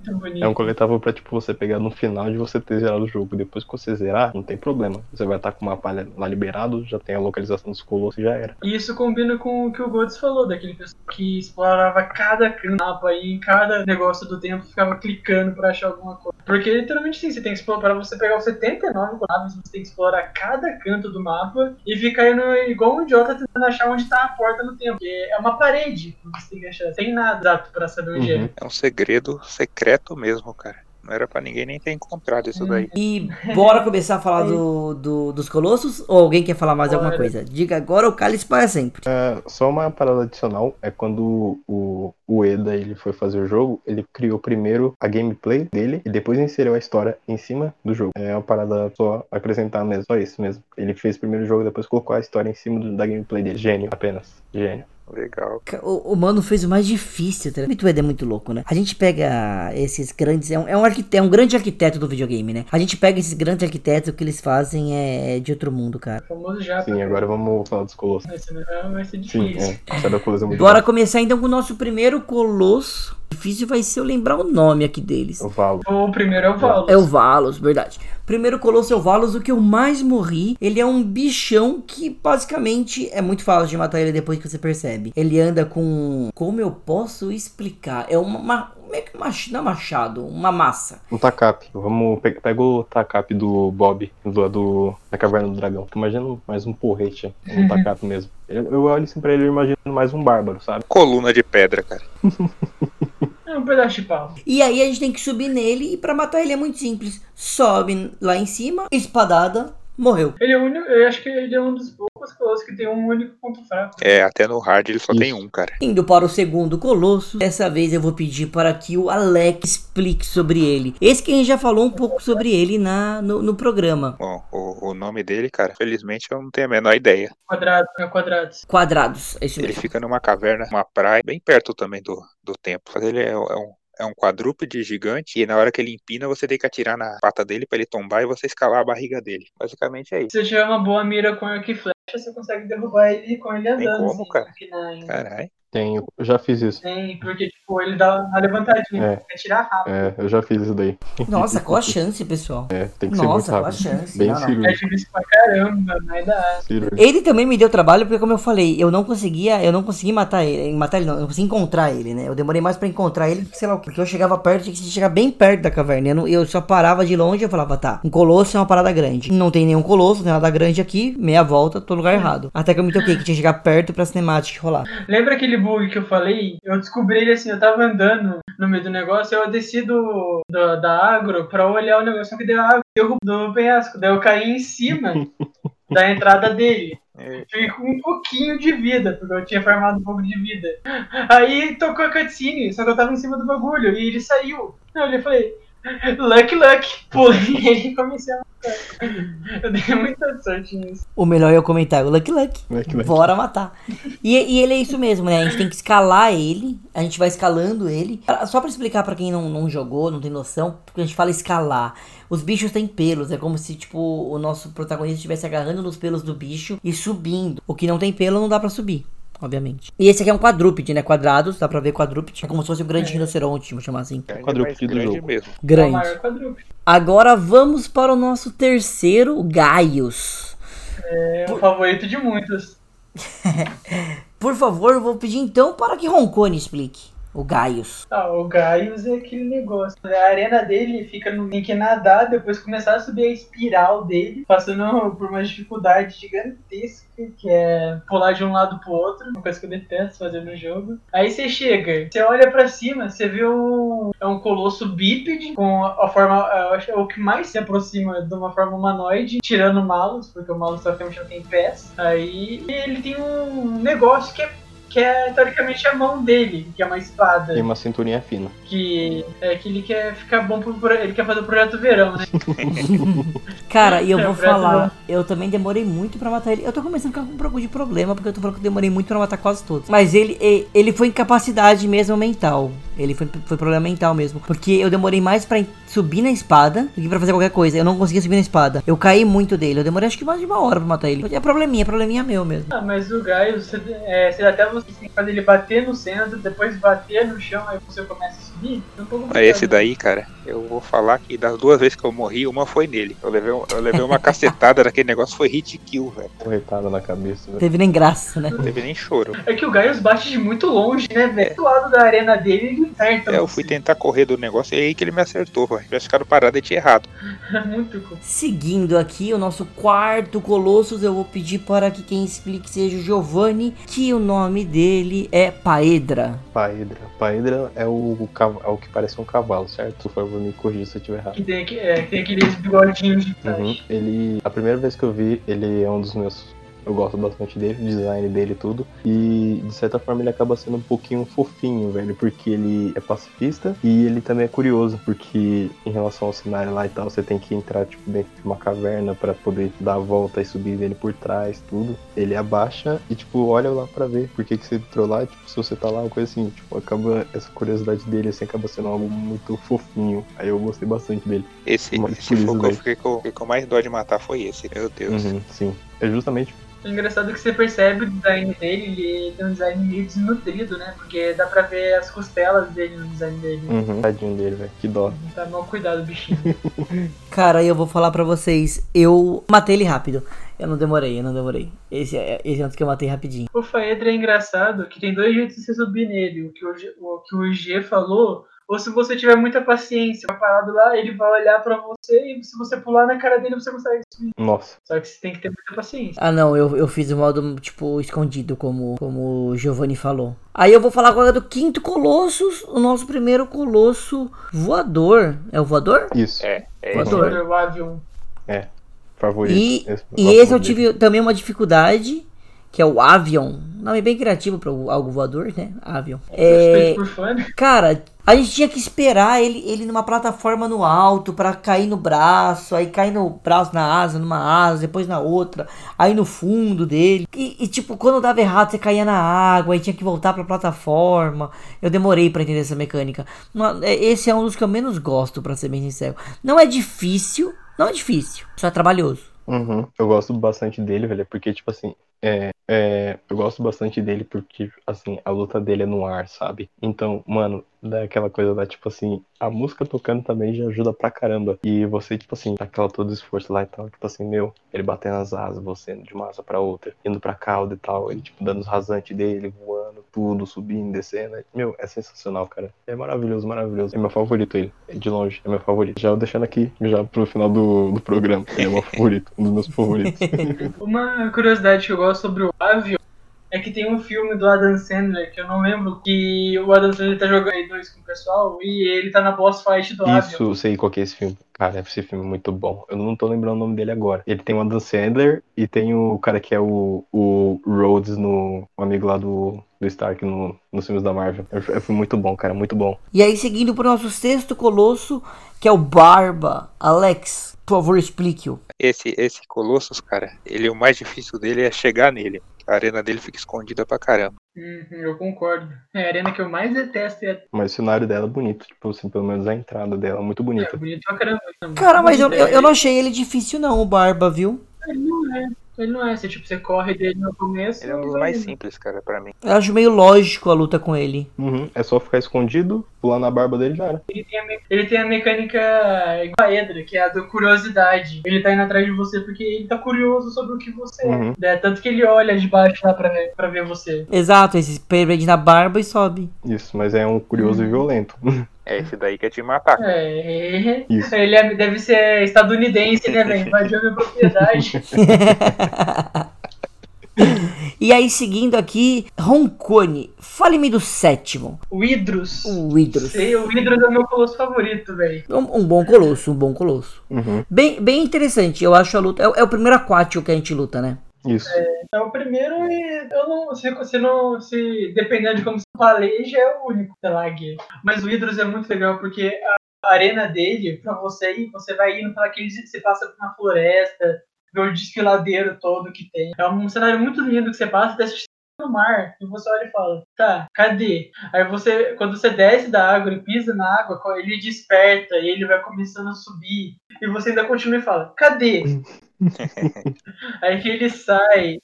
S4: Muito bonito.
S3: É um coletável pra, tipo, você pegar no final de você ter zerado o jogo. Depois que você zerar, não tem problema. Você vai estar com uma palha lá liberado, já tem a localização dos colossos e já era.
S4: E isso combina com o que o Golds falou, daquele pessoal que explorava cada mapa e em cada negócio do tempo ficava clicando pra achar alguma coisa. Porque literalmente sim, você tem que explorar, pra você pegar os 79 naves, você tem que explorar cada canto do mapa e ficar indo igual um idiota tentando achar onde tá a porta no tempo. Porque é uma parede que você tem que achar, sem nada pra saber onde
S3: Uhum.
S4: é.
S2: É um segredo secreto mesmo, cara. Não era pra ninguém nem ter encontrado isso daí.
S1: E bora começar a falar (laughs) do, do- dos colossos? Ou alguém quer falar mais alguma
S4: Bora.
S1: coisa? Diga agora ou cálice para sempre.
S3: É, só uma parada adicional é quando o, o Eda ele foi fazer o jogo, ele criou primeiro a gameplay dele e depois inseriu a história em cima do jogo. É uma parada só acrescentar mesmo, só isso mesmo. Ele fez primeiro o jogo, depois colocou a história em cima do- da gameplay dele. Gênio, apenas. Gênio.
S2: Legal.
S1: O, o mano fez o mais difícil, tá? ligado? O Ed é muito louco, né? A gente pega esses grandes. É um, é um arquiteto, é um grande arquiteto do videogame, né? A gente pega esses grandes arquitetos, o que eles fazem é de outro mundo, cara.
S4: O famoso japa.
S3: Sim, agora vamos falar dos colossos.
S4: Vai ser, vai ser
S3: Sim,
S4: difícil.
S3: é. Essa da é muito
S1: Bora começar então com o nosso primeiro colosso. Difícil vai ser eu lembrar o nome aqui deles.
S3: Eu falo.
S4: O primeiro é o Valus.
S1: É o Valos, verdade. Primeiro colosso é o Valos, o que eu mais morri. Ele é um bichão que basicamente é muito fácil de matar ele depois que você percebe. Ele anda com. Como eu posso explicar? É uma. uma meio que é machado, uma massa.
S3: Um Takap. Vamos pe pega o Takap do Bob, do, do da Caverna do Dragão. Imagina mais um porrete, um Takap mesmo. Eu, eu olho assim pra ele e imagino mais um bárbaro, sabe?
S2: Coluna de pedra, cara. (laughs)
S4: É um pedaço de pau.
S1: E aí a gente tem que subir nele e pra matar ele é muito simples. Sobe lá em cima, espadada, morreu.
S4: Ele é o único, eu acho que ele é um dos poucos colossos que tem um único ponto fraco.
S2: É, até no hard ele só
S3: Isso.
S2: tem um, cara.
S1: Indo para o segundo colosso, dessa vez eu vou pedir para que o Alex explique sobre ele. Esse que a gente já falou um pouco sobre ele na, no, no programa.
S2: Bom, o, o nome dele, cara, felizmente eu não tenho a menor ideia.
S4: Quadrado, é quadrados.
S1: Quadrados, é isso
S2: Ele
S1: mesmo.
S2: fica numa caverna, uma praia, bem perto também do, do templo. Mas ele é, é um, é um quadrúpede gigante e na hora que ele empina, você tem que atirar na pata dele pra ele tombar e você escalar a barriga dele. Basicamente é isso.
S4: Se você tiver uma boa mira com arco e flecha, você consegue derrubar ele com ele
S2: Tem
S4: andando.
S2: como,
S4: assim,
S2: cara? Caralho.
S3: Tem, eu já fiz isso.
S4: Tem, porque tipo, ele dá uma levantadinha,
S3: É.
S4: quer tirar rápido.
S3: É, eu já fiz isso daí.
S1: Nossa, qual a (laughs) chance, pessoal?
S3: É, tem que ser muito
S1: Nossa, qual a
S3: rápido.
S1: chance?
S3: Bem
S1: Não, não.
S4: É difícil pra caramba, mas dá.
S1: Ele também me deu trabalho porque, como eu falei, eu não conseguia, eu não consegui matar ele, matar ele não, eu não consegui encontrar ele, né? Eu demorei mais pra encontrar ele, que sei lá, o quê. porque eu chegava perto, tinha que chegar bem perto da caverna. Eu, não- eu só parava de longe e eu falava, tá, um colosso é uma parada grande. Não tem nenhum colosso, tem nada grande aqui, meia volta, tô no lugar errado. Até que eu me toquei que tinha que chegar perto pra cinemática rolar.
S4: Lembra aquele bug que eu falei? Eu descobri ele assim, eu tava andando no meio do negócio, eu desci do, do- da agro pra olhar o negócio, só que deu água derrubou do penhasco. Daí eu caí em cima (laughs) da entrada dele. Fiquei com um pouquinho de vida, porque eu tinha farmado um pouco de vida. Aí tocou a cutscene, só que eu tava em cima do bagulho e ele saiu. Eu olhei e falei, luck, luck. Pulei (laughs) nele e comecei a matar. Eu dei muita sorte nisso.
S1: O melhor é eu comentar, o Lucky Lucky.
S3: Lucky Lucky.
S1: Bora matar. E, e ele é isso mesmo, né? A gente tem que escalar ele. A gente vai escalando ele. Só pra explicar pra quem não, não jogou, não tem noção, porque a gente fala escalar. Os bichos têm pelos, é como se, tipo, o nosso protagonista estivesse agarrando nos pelos do bicho e subindo. O que não tem pelo não dá pra subir, obviamente. E esse aqui é um quadrúpede, né? Quadrados, dá pra ver quadrúpede. É como se fosse um grande rinoceronte, vamos chamar assim.
S2: grande,
S3: Quadrúpede do jogo.
S2: mesmo.
S4: É
S1: Grande.
S4: quadrúpede.
S1: Agora vamos para o nosso terceiro, Gaius.
S4: É o favorito de muitos. (laughs)
S1: Por favor, eu vou pedir então para que Roncone explique. O Gaius.
S4: Ah, o Gaius é aquele negócio. A arena dele fica no tem que nadar, depois começar a subir a espiral dele, passando (laughs) por uma dificuldade gigantesca, que é pular de um lado pro outro, uma coisa que eu detesto fazer no jogo. Aí você chega, você olha pra cima, você vê um, é um colosso bípede, com a forma, eu acho é o que mais se aproxima de uma forma humanoide, tirando o Malus, porque o Malus não tem pés. Aí ele tem um negócio que é que é teoricamente a mão dele, que é uma espada.
S3: Tem uma cinturinha fina.
S4: Que é que ele quer ficar bom pro. pro- Ele quer fazer o projeto verão, né? (laughs)
S1: Cara, e eu
S4: É,
S1: vou falar, eu também demorei muito pra matar ele. Eu tô começando a ficar com um pouco de problema, porque eu tô falando que eu demorei muito pra matar quase todos. Mas ele, e- ele foi incapacidade mesmo mental. Ele foi, foi problema mental mesmo. Porque eu demorei mais pra subir na espada do que pra fazer qualquer coisa. Eu não conseguia subir na espada. Eu caí muito dele. Eu demorei acho que mais de uma hora pra matar ele. É probleminha, é probleminha meu mesmo.
S4: Ah, mas o Gaio, você, é, você até você tem que fazer ele bater no centro, depois bater no chão, aí você começa a subir. É um pouco
S2: Mas esse daí, cara, eu vou falar que das duas vezes que eu morri, uma foi nele. Eu levei, um- eu levei uma (laughs) cacetada daquele negócio, foi hit kill, velho.
S3: Corretada na cabeça. velho.
S1: Teve nem graça, né?
S2: Não teve nem choro.
S4: É que o Gaius bate de muito longe, né, velho? Do lado da arena dele, ele acerta.
S2: É, eu fui tentar correr do negócio e aí que ele me acertou, velho. Tivesse ficado parado e tinha errado. (laughs)
S4: Muito cool.
S1: Seguindo aqui o nosso quarto Colossus, eu vou pedir para que quem explique seja o Giovanni, que o nome dele é Paedra.
S3: Paedra. Paedra é o, é o que parece um cavalo, certo? Por favor, me corrija se eu estiver errado.
S4: Que tem, é, que tem aqueles bigodinhos de trás.
S3: Uhum. Ele. A primeira vez que eu vi, ele é um dos meus. Eu gosto bastante dele, o design dele e tudo. E de certa forma ele acaba sendo um pouquinho fofinho, velho. Porque ele é pacifista e ele também é curioso. Porque em relação ao cenário lá e tal, você tem que entrar, tipo, dentro de uma caverna pra poder dar a volta e subir dele por trás, tudo. Ele abaixa e, tipo, olha lá pra ver por que, que você entrou lá. Tipo, se você tá lá, uma coisa assim. Tipo, acaba. Essa curiosidade dele, assim, acaba sendo algo muito fofinho. Aí eu gostei bastante dele.
S2: Esse,
S3: Mas
S2: esse
S3: por isso,
S2: foi o que eu fiquei com mais dó de matar foi esse. Meu Deus.
S3: Uhum, sim. É justamente
S4: É engraçado que você percebe o design dele, ele tem um design meio desnutrido, né? Porque dá pra ver as costelas dele no design dele.
S3: Uhum. Tadinho dele, velho. Que dó.
S4: Tá mal cuidado, bichinho. (laughs)
S1: Cara, eu vou falar pra vocês, eu matei ele rápido. Eu não demorei, eu não demorei. Esse é, esse é outro que eu matei rapidinho.
S4: o Faedra é engraçado que tem dois jeitos de você subir nele. O que o, G, o, que o G falou, ou se você tiver muita paciência, vai parado lá, ele vai olhar pra você e se você pular na cara dele, você consegue subir.
S3: Nossa.
S4: Só que você tem que ter muita paciência.
S1: Ah não, eu, eu fiz o modo, tipo, escondido, como, como o Giovanni falou. Aí eu vou falar agora do quinto Colossus, o nosso primeiro Colosso voador. É o voador?
S3: Isso.
S2: É, é
S1: Voador.
S4: avião.
S3: Favorito.
S1: E,
S3: Esse
S1: e
S3: gosto
S1: esse eu tive também uma dificuldade, que é o Avion. Nome bem criativo para algo voador, né? Avion. É,
S4: fã.
S1: cara, a gente tinha que esperar ele, ele numa plataforma no alto pra cair no braço, aí cair no braço na asa, numa asa, depois na outra, aí no fundo dele. E, e, tipo, quando dava errado, você caía na água, aí tinha que voltar pra plataforma. Eu demorei pra entender essa mecânica. É- Esse é um dos que eu menos gosto, pra ser bem sincero. Não é difícil, não é difícil, só é trabalhoso.
S3: Uhum. Eu gosto bastante dele, velho, porque, tipo assim, é, é, eu gosto bastante dele porque, assim, a luta dele é no ar, sabe? Então, mano, dá aquela coisa da, tipo assim, a música tocando também já ajuda pra caramba. E você, tipo assim, aquela todo esforço lá e tal, tipo assim, meu, ele batendo as asas, você indo de uma asa pra outra, indo pra cauda e tal, ele, tipo, dando os rasantes dele, voando, tudo, subindo, descendo. Meu, é sensacional, cara. É maravilhoso, maravilhoso. É meu favorito ele, de longe, é meu favorito. Já deixando aqui, já pro final do, do programa, ele é meu favorito, um dos meus favoritos. (laughs)
S4: Uma curiosidade que eu gosto sobre o Avion é que tem um filme do Adam Sandler, que eu não lembro, que o Adam Sandler tá jogando aí dois com o pessoal e ele tá na boss fight do Avion.
S3: Isso, eu sei qual que é esse filme. Cara, esse filme é muito bom. Eu não tô lembrando o nome dele agora. Ele tem o Adam Sandler e tem o cara que é o, o Rhodes, no, o amigo lá do, do Stark no, nos filmes da Marvel. É, é foi muito bom, cara, muito bom.
S1: E aí, seguindo pro nosso sexto colosso, que é o Barba. Alex, por favor, explique-o.
S2: Esse, esse Colossus, cara, ele o mais difícil dele é chegar nele. A arena dele fica escondida pra caramba.
S4: Uhum, eu concordo. É a arena que eu mais detesto é,
S3: Mas o cenário dela é bonito. Tipo assim, pelo menos a entrada dela é muito
S4: é
S3: bonita.
S4: bonito pra caramba.
S1: Cara, mas eu, eu, eu não achei ele difícil, não, o Barba, viu?
S4: Ele não é. Ele não é. Você, tipo, você corre dele no começo.
S2: Ele é um dos mais
S4: indo.
S2: simples, cara, pra mim.
S1: Eu acho meio lógico a luta com ele.
S3: Uhum, é só ficar escondido, pular na barba dele já era.
S4: Ele tem, a me- ele tem a mecânica igual a Edra, que é a do curiosidade. Ele tá indo atrás de você porque ele tá curioso sobre o que você
S3: Uhum.
S4: é. Tanto que ele olha de baixo lá pra ver, pra ver você.
S1: Exato, esse prende na barba e sobe.
S3: Isso, mas é um curioso e violento. (laughs)
S2: É esse daí que é te matar.
S4: É.
S3: Isso.
S4: Ele é- deve ser estadunidense, né, velho? Invadiu a minha propriedade. (laughs)
S1: E aí, seguindo aqui, Roncone, fale-me do sétimo,
S4: O Hidrus.
S1: o Hydros.
S4: Sei, o Hidrus é o meu colosso favorito, velho.
S1: Um, um bom colosso, um bom colosso.
S3: Uhum,
S1: Bem, bem interessante, eu acho a luta. É, o- é o primeiro aquático que a gente luta, né?
S3: Isso.
S4: É o primeiro e eu não. Se, se não. Se dependendo de como você planeja, é o único Telag. Mas o Hidrus é muito legal porque a arena dele, pra você ir, você vai indo para aqueles. Você passa por uma floresta, vê o desfiladeiro todo que tem. É um cenário muito lindo que você passa, desce no mar, e você olha e fala, tá, cadê? Aí você, quando você desce da água e pisa na água, ele desperta e ele vai começando a subir. E você ainda continua e fala, cadê? (laughs) Aí que ele sai,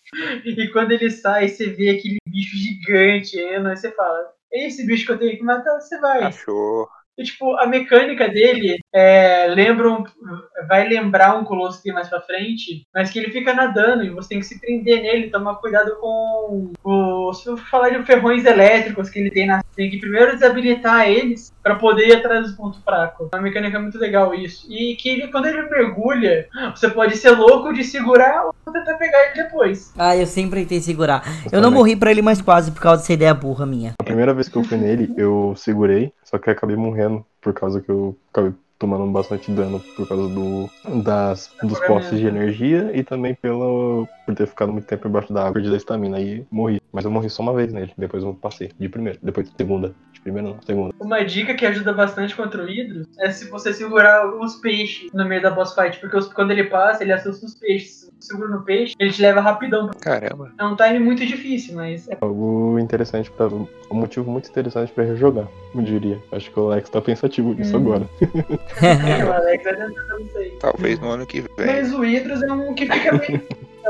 S4: e quando ele sai, você vê aquele bicho gigante, aí você fala, é esse bicho que eu tenho que matar, você vai.
S2: Achou.
S4: E, tipo, a mecânica dele é, lembra um, vai lembrar um colosso que tem mais pra frente, mas que ele fica nadando e você tem que se prender nele, tomar cuidado com os. Se eu falar de ferrões elétricos que ele tem na. Tem que primeiro desabilitar eles para poder ir atrás dos pontos fracos. É uma mecânica muito legal isso. E que ele, quando ele mergulha, você pode ser louco de segurar ou tentar pegar ele depois.
S1: Ah, eu sempre tentei segurar. Eu não morri pra ele mais quase por causa dessa ideia burra minha.
S3: A primeira vez que eu fui nele, eu segurei, só que eu acabei morrendo por causa que eu acabei tomando bastante dano por causa do, das, dos postes de energia e também pelo, por ter ficado muito tempo embaixo da água, perdi da estamina e morri. Mas eu morri só uma vez nele, depois eu passei, de primeiro, depois de segunda. De primeiro não, segunda.
S4: Uma dica que ajuda bastante contra o Hidro é se você segurar os peixes no meio da boss fight, porque os- quando ele passa, ele assusta os peixes. Segura no peixe, ele te leva rapidão.
S2: Caramba.
S4: É um time muito difícil, mas é
S3: Algo interessante para um motivo muito interessante pra rejogar, eu diria. Acho que o Alex tá pensativo nisso
S4: Hum.
S3: agora. (laughs)
S4: o Alex vai tentando isso aí.
S2: Talvez no ano que vem.
S4: Mas o Hydros é um que fica bem.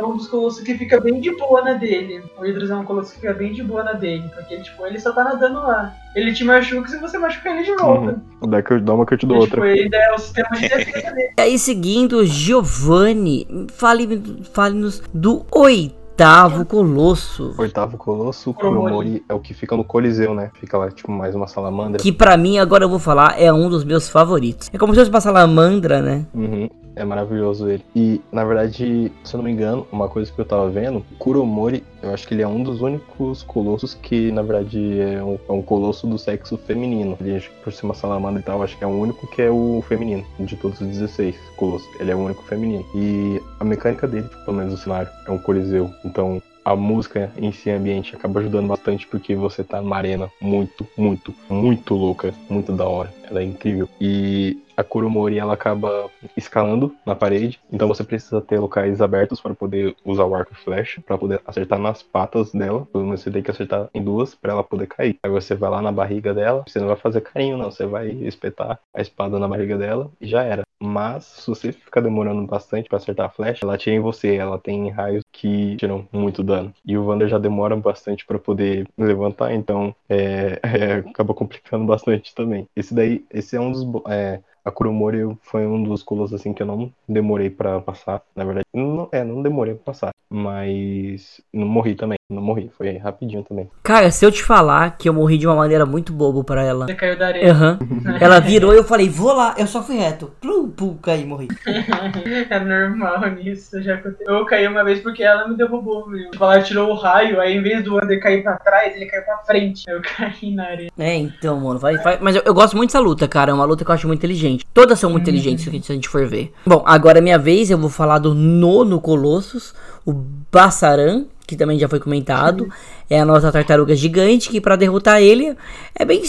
S4: É um dos colossos que fica bem de boa na dele. O Hydros é um colosso que fica bem de boa na dele. Porque, tipo, ele só tá nadando lá. Ele te machuca se você machucar ele de volta.
S3: Uhum. Dá, que eu, dá uma que eu te dou
S4: E,
S3: outra.
S4: tipo, ele é o sistema de defesa dele. (laughs)
S1: E aí, seguindo, Giovanni, fale- fale-nos do oitavo colosso.
S3: Oitavo Colosso,
S4: Kuromori.
S3: Kuromori é o que fica no Coliseu, né? Fica lá, tipo, mais uma salamandra.
S1: Que pra mim, agora eu vou falar, é um dos meus favoritos. É como se fosse uma salamandra, né?
S3: Uhum. É maravilhoso ele. E, na verdade, se eu não me engano, uma coisa que eu tava vendo, Kuromori, eu acho que ele é um dos únicos colossos que, na verdade, é um, é um colosso do sexo feminino. Ele, por ser uma salamandra e tal, acho que é o único que é o feminino, de todos os 16 colossos. Ele é o único feminino. E a mecânica dele, tipo, pelo menos o cenário, é um coliseu. Então, a música em si, ambiente, acaba ajudando bastante porque você tá numa arena muito, muito, muito louca, muito da hora. Ela é incrível. E a Kuromori ela acaba escalando na parede, então você precisa ter locais abertos para poder usar o arco e flecha, para poder acertar nas patas dela. Pelo menos você tem que acertar em duas para ela poder cair. Aí você vai lá na barriga dela, você não vai fazer carinho, não, você vai espetar a espada na barriga dela e já era. Mas se você ficar demorando bastante para acertar a flecha, ela atira em você, ela tem raios que tiram muito dano. E o Wander já demora bastante para poder levantar, então é, (laughs) é, acaba complicando bastante também. Esse daí, esse é um dos é, a Kuromori foi um dos colossos assim que eu não demorei pra passar. Na verdade, não, é, não demorei pra passar. Mas não morri também. Não morri. Foi rapidinho também.
S1: Cara, se eu te falar que eu morri de uma maneira muito bobo pra ela.
S4: Você caiu da areia.
S1: Aham. (laughs) Ela virou e eu falei, vou lá. Eu só fui reto. Plum, pum, caí, morri. (laughs)
S4: É normal nisso, já aconteceu. Eu caí uma vez porque ela me derrubou, meu. Tipo, ela tirou o raio, aí em vez do Wander cair pra trás, ele caiu pra frente. Eu (laughs) caí na areia.
S1: É, então, mano, vai, vai. Mas eu, eu gosto muito dessa luta, cara. É uma luta que eu acho muito inteligente. Todas são muito inteligentes se a gente- se a gente for ver. Bom, agora é minha vez. Eu vou falar do nono Colossus, o Bassaran, que também já foi comentado. É a nossa tartaruga gigante, que pra derrotar ele é bem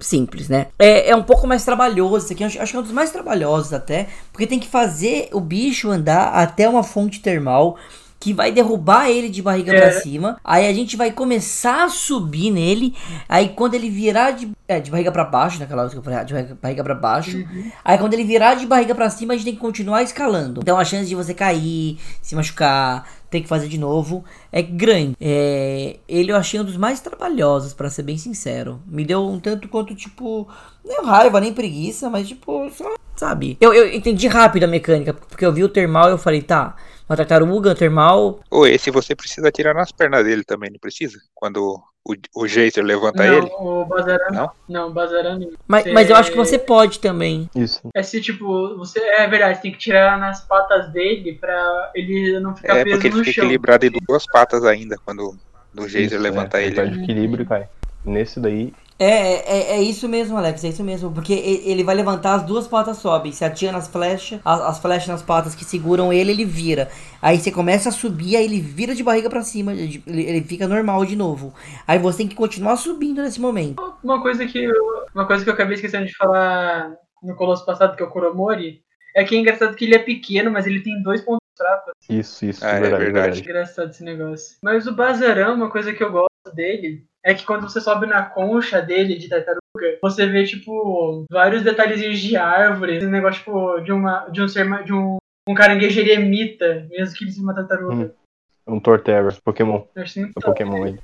S1: simples, né? É, é um pouco mais trabalhoso. Isso aqui acho, acho que é um dos mais trabalhosos até. Porque tem que fazer o bicho andar até uma fonte termal. Que vai derrubar ele de barriga
S4: É.
S1: pra cima. Aí a gente vai começar a subir nele. Aí quando ele virar de, é, de barriga pra baixo, naquela hora que eu falei, ah, de barriga- barriga pra baixo. Aí quando ele virar de barriga pra cima, a gente tem que continuar escalando. Então a chance de você cair, se machucar, ter que fazer de novo é grande. É, ele eu achei um dos mais trabalhosos, pra ser bem sincero. Me deu um tanto quanto, tipo, nem raiva, nem preguiça, mas tipo, só, sabe? Eu, eu entendi rápido a mecânica, porque eu vi o termal e eu falei, tá, uma tartaruga, termal,
S2: Ou esse você precisa atirar nas pernas dele também, não precisa? Quando o, o Jacer levanta
S4: não,
S2: ele.
S4: o Bazarano.
S2: Não?
S4: Não, o Bazarano. não.
S1: Mas,
S4: Você-
S1: mas eu acho que você pode também.
S3: Isso.
S4: É se, tipo, você. É verdade, você tem que tirar nas patas dele pra ele não ficar
S2: É
S4: preso
S2: porque ele
S4: no
S2: fica
S4: chão.
S2: equilibrado em duas patas ainda quando o Jacer
S3: Isso,
S2: levanta
S3: é,
S2: ele.
S3: Perde equilíbrio e cai. Nesse daí,
S1: É, é, é isso mesmo, Alex, é isso mesmo. Porque ele vai levantar, as duas patas sobem. Se atira nas flechas, as, as flechas nas patas que seguram ele, ele vira. Aí você começa a subir, aí ele vira de barriga pra cima, ele, ele fica normal de novo. Aí você tem que continuar subindo nesse momento.
S4: Uma coisa que eu, uma coisa que eu acabei esquecendo de falar no colosso passado, que é o Kuromori, é que é engraçado que ele é pequeno, mas ele tem dois pontos fracos.
S3: isso, isso.
S2: Ah, é
S3: verdade,
S2: verdade.
S4: Engraçado esse negócio. Mas o Bazarão, uma coisa que eu gosto dele, é que quando você sobe na concha dele de tartaruga, você vê, tipo, vários detalhezinhos de árvore, esse negócio, tipo, de, uma, de um ser, de um, um caranguejo eremita, mesmo que ele seja uma tartaruga.
S3: Hum. Um Torterra, Pokémon. É
S4: top.
S3: Pokémon aí.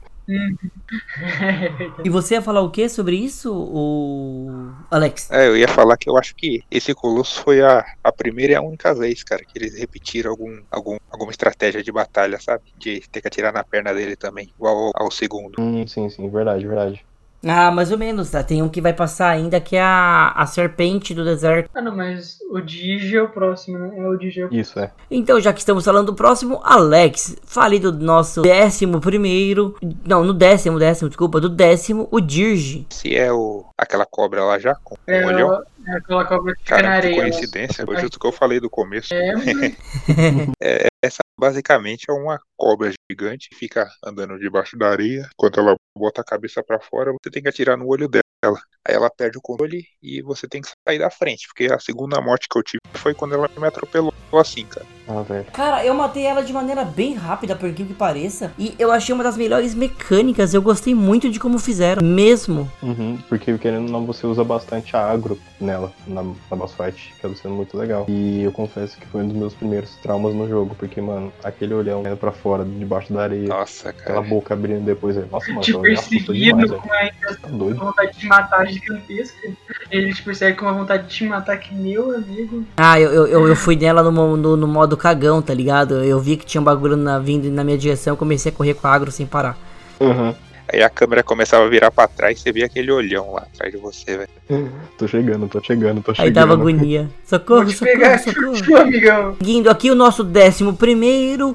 S1: E você ia falar o que sobre isso, o Alex?
S2: É, eu ia falar que eu acho que esse Colosso foi a, a primeira e a única vez, cara, que eles repetiram algum, algum, alguma estratégia de batalha, sabe? De ter que atirar na perna dele também, igual ao, ao segundo.
S3: Hum, sim, sim, verdade, verdade.
S1: Ah, mais ou menos, tá? Tem um que vai passar ainda que é a, a serpente do deserto.
S4: Ah, não, mas o Digi é o próximo, né? É o Digi é o
S3: Isso, é.
S1: Então, já que estamos falando do próximo, Alex, fale do nosso décimo primeiro. Não, no décimo, décimo, desculpa, do décimo, o Dirge.
S2: Se é o, aquela cobra lá já, com
S4: É,
S2: o olhão.
S4: é aquela cobra que fica na
S2: Cara, que
S4: areia.
S2: coincidência, foi justo o que eu falei do começo.
S4: É, mas (laughs)
S2: Essa basicamente é uma cobra gigante que fica andando debaixo da areia. Quando ela bota a cabeça pra fora, você tem que atirar no olho dela. Aí ela perde o controle e você tem que sair da frente. Porque a segunda morte que eu tive foi quando ela me atropelou assim, cara.
S3: Ah, velho.
S1: Cara, eu matei ela de maneira bem rápida, por incrível que pareça. E eu achei uma das melhores mecânicas. Eu gostei muito de como fizeram, mesmo.
S3: Uhum, porque querendo ou não, você usa bastante a agro nela, na, na boss fight, que ela sendo muito legal. E eu confesso que foi um dos meus primeiros traumas no jogo, porque, mano, aquele olhão indo pra fora, debaixo da areia,
S2: Nossa,
S3: aquela
S2: cara.
S3: boca abrindo depois, aí, nossa, mano,
S4: te
S3: me assustou
S4: perseguindo com uma
S3: Tá doido.
S4: vontade de matar gigantesca. Ele te persegue com uma vontade de te matar que meu amigo.
S1: Ah, eu, eu, eu, eu fui nela no, no, no modo cagão, tá ligado? Eu vi que tinha um bagulho na, vindo na minha direção, comecei a correr com a agro sem parar.
S3: Uhum.
S2: Aí a câmera começava a virar pra trás e você via aquele olhão lá atrás de você, velho. (laughs)
S3: Tô chegando, tô chegando, tô
S1: Aí
S3: chegando.
S1: dava agonia. Socorro,
S4: Vou te pegar,
S1: socorro, socorro.
S4: tio, amigão.
S1: Seguindo aqui o nosso décimo primeiro,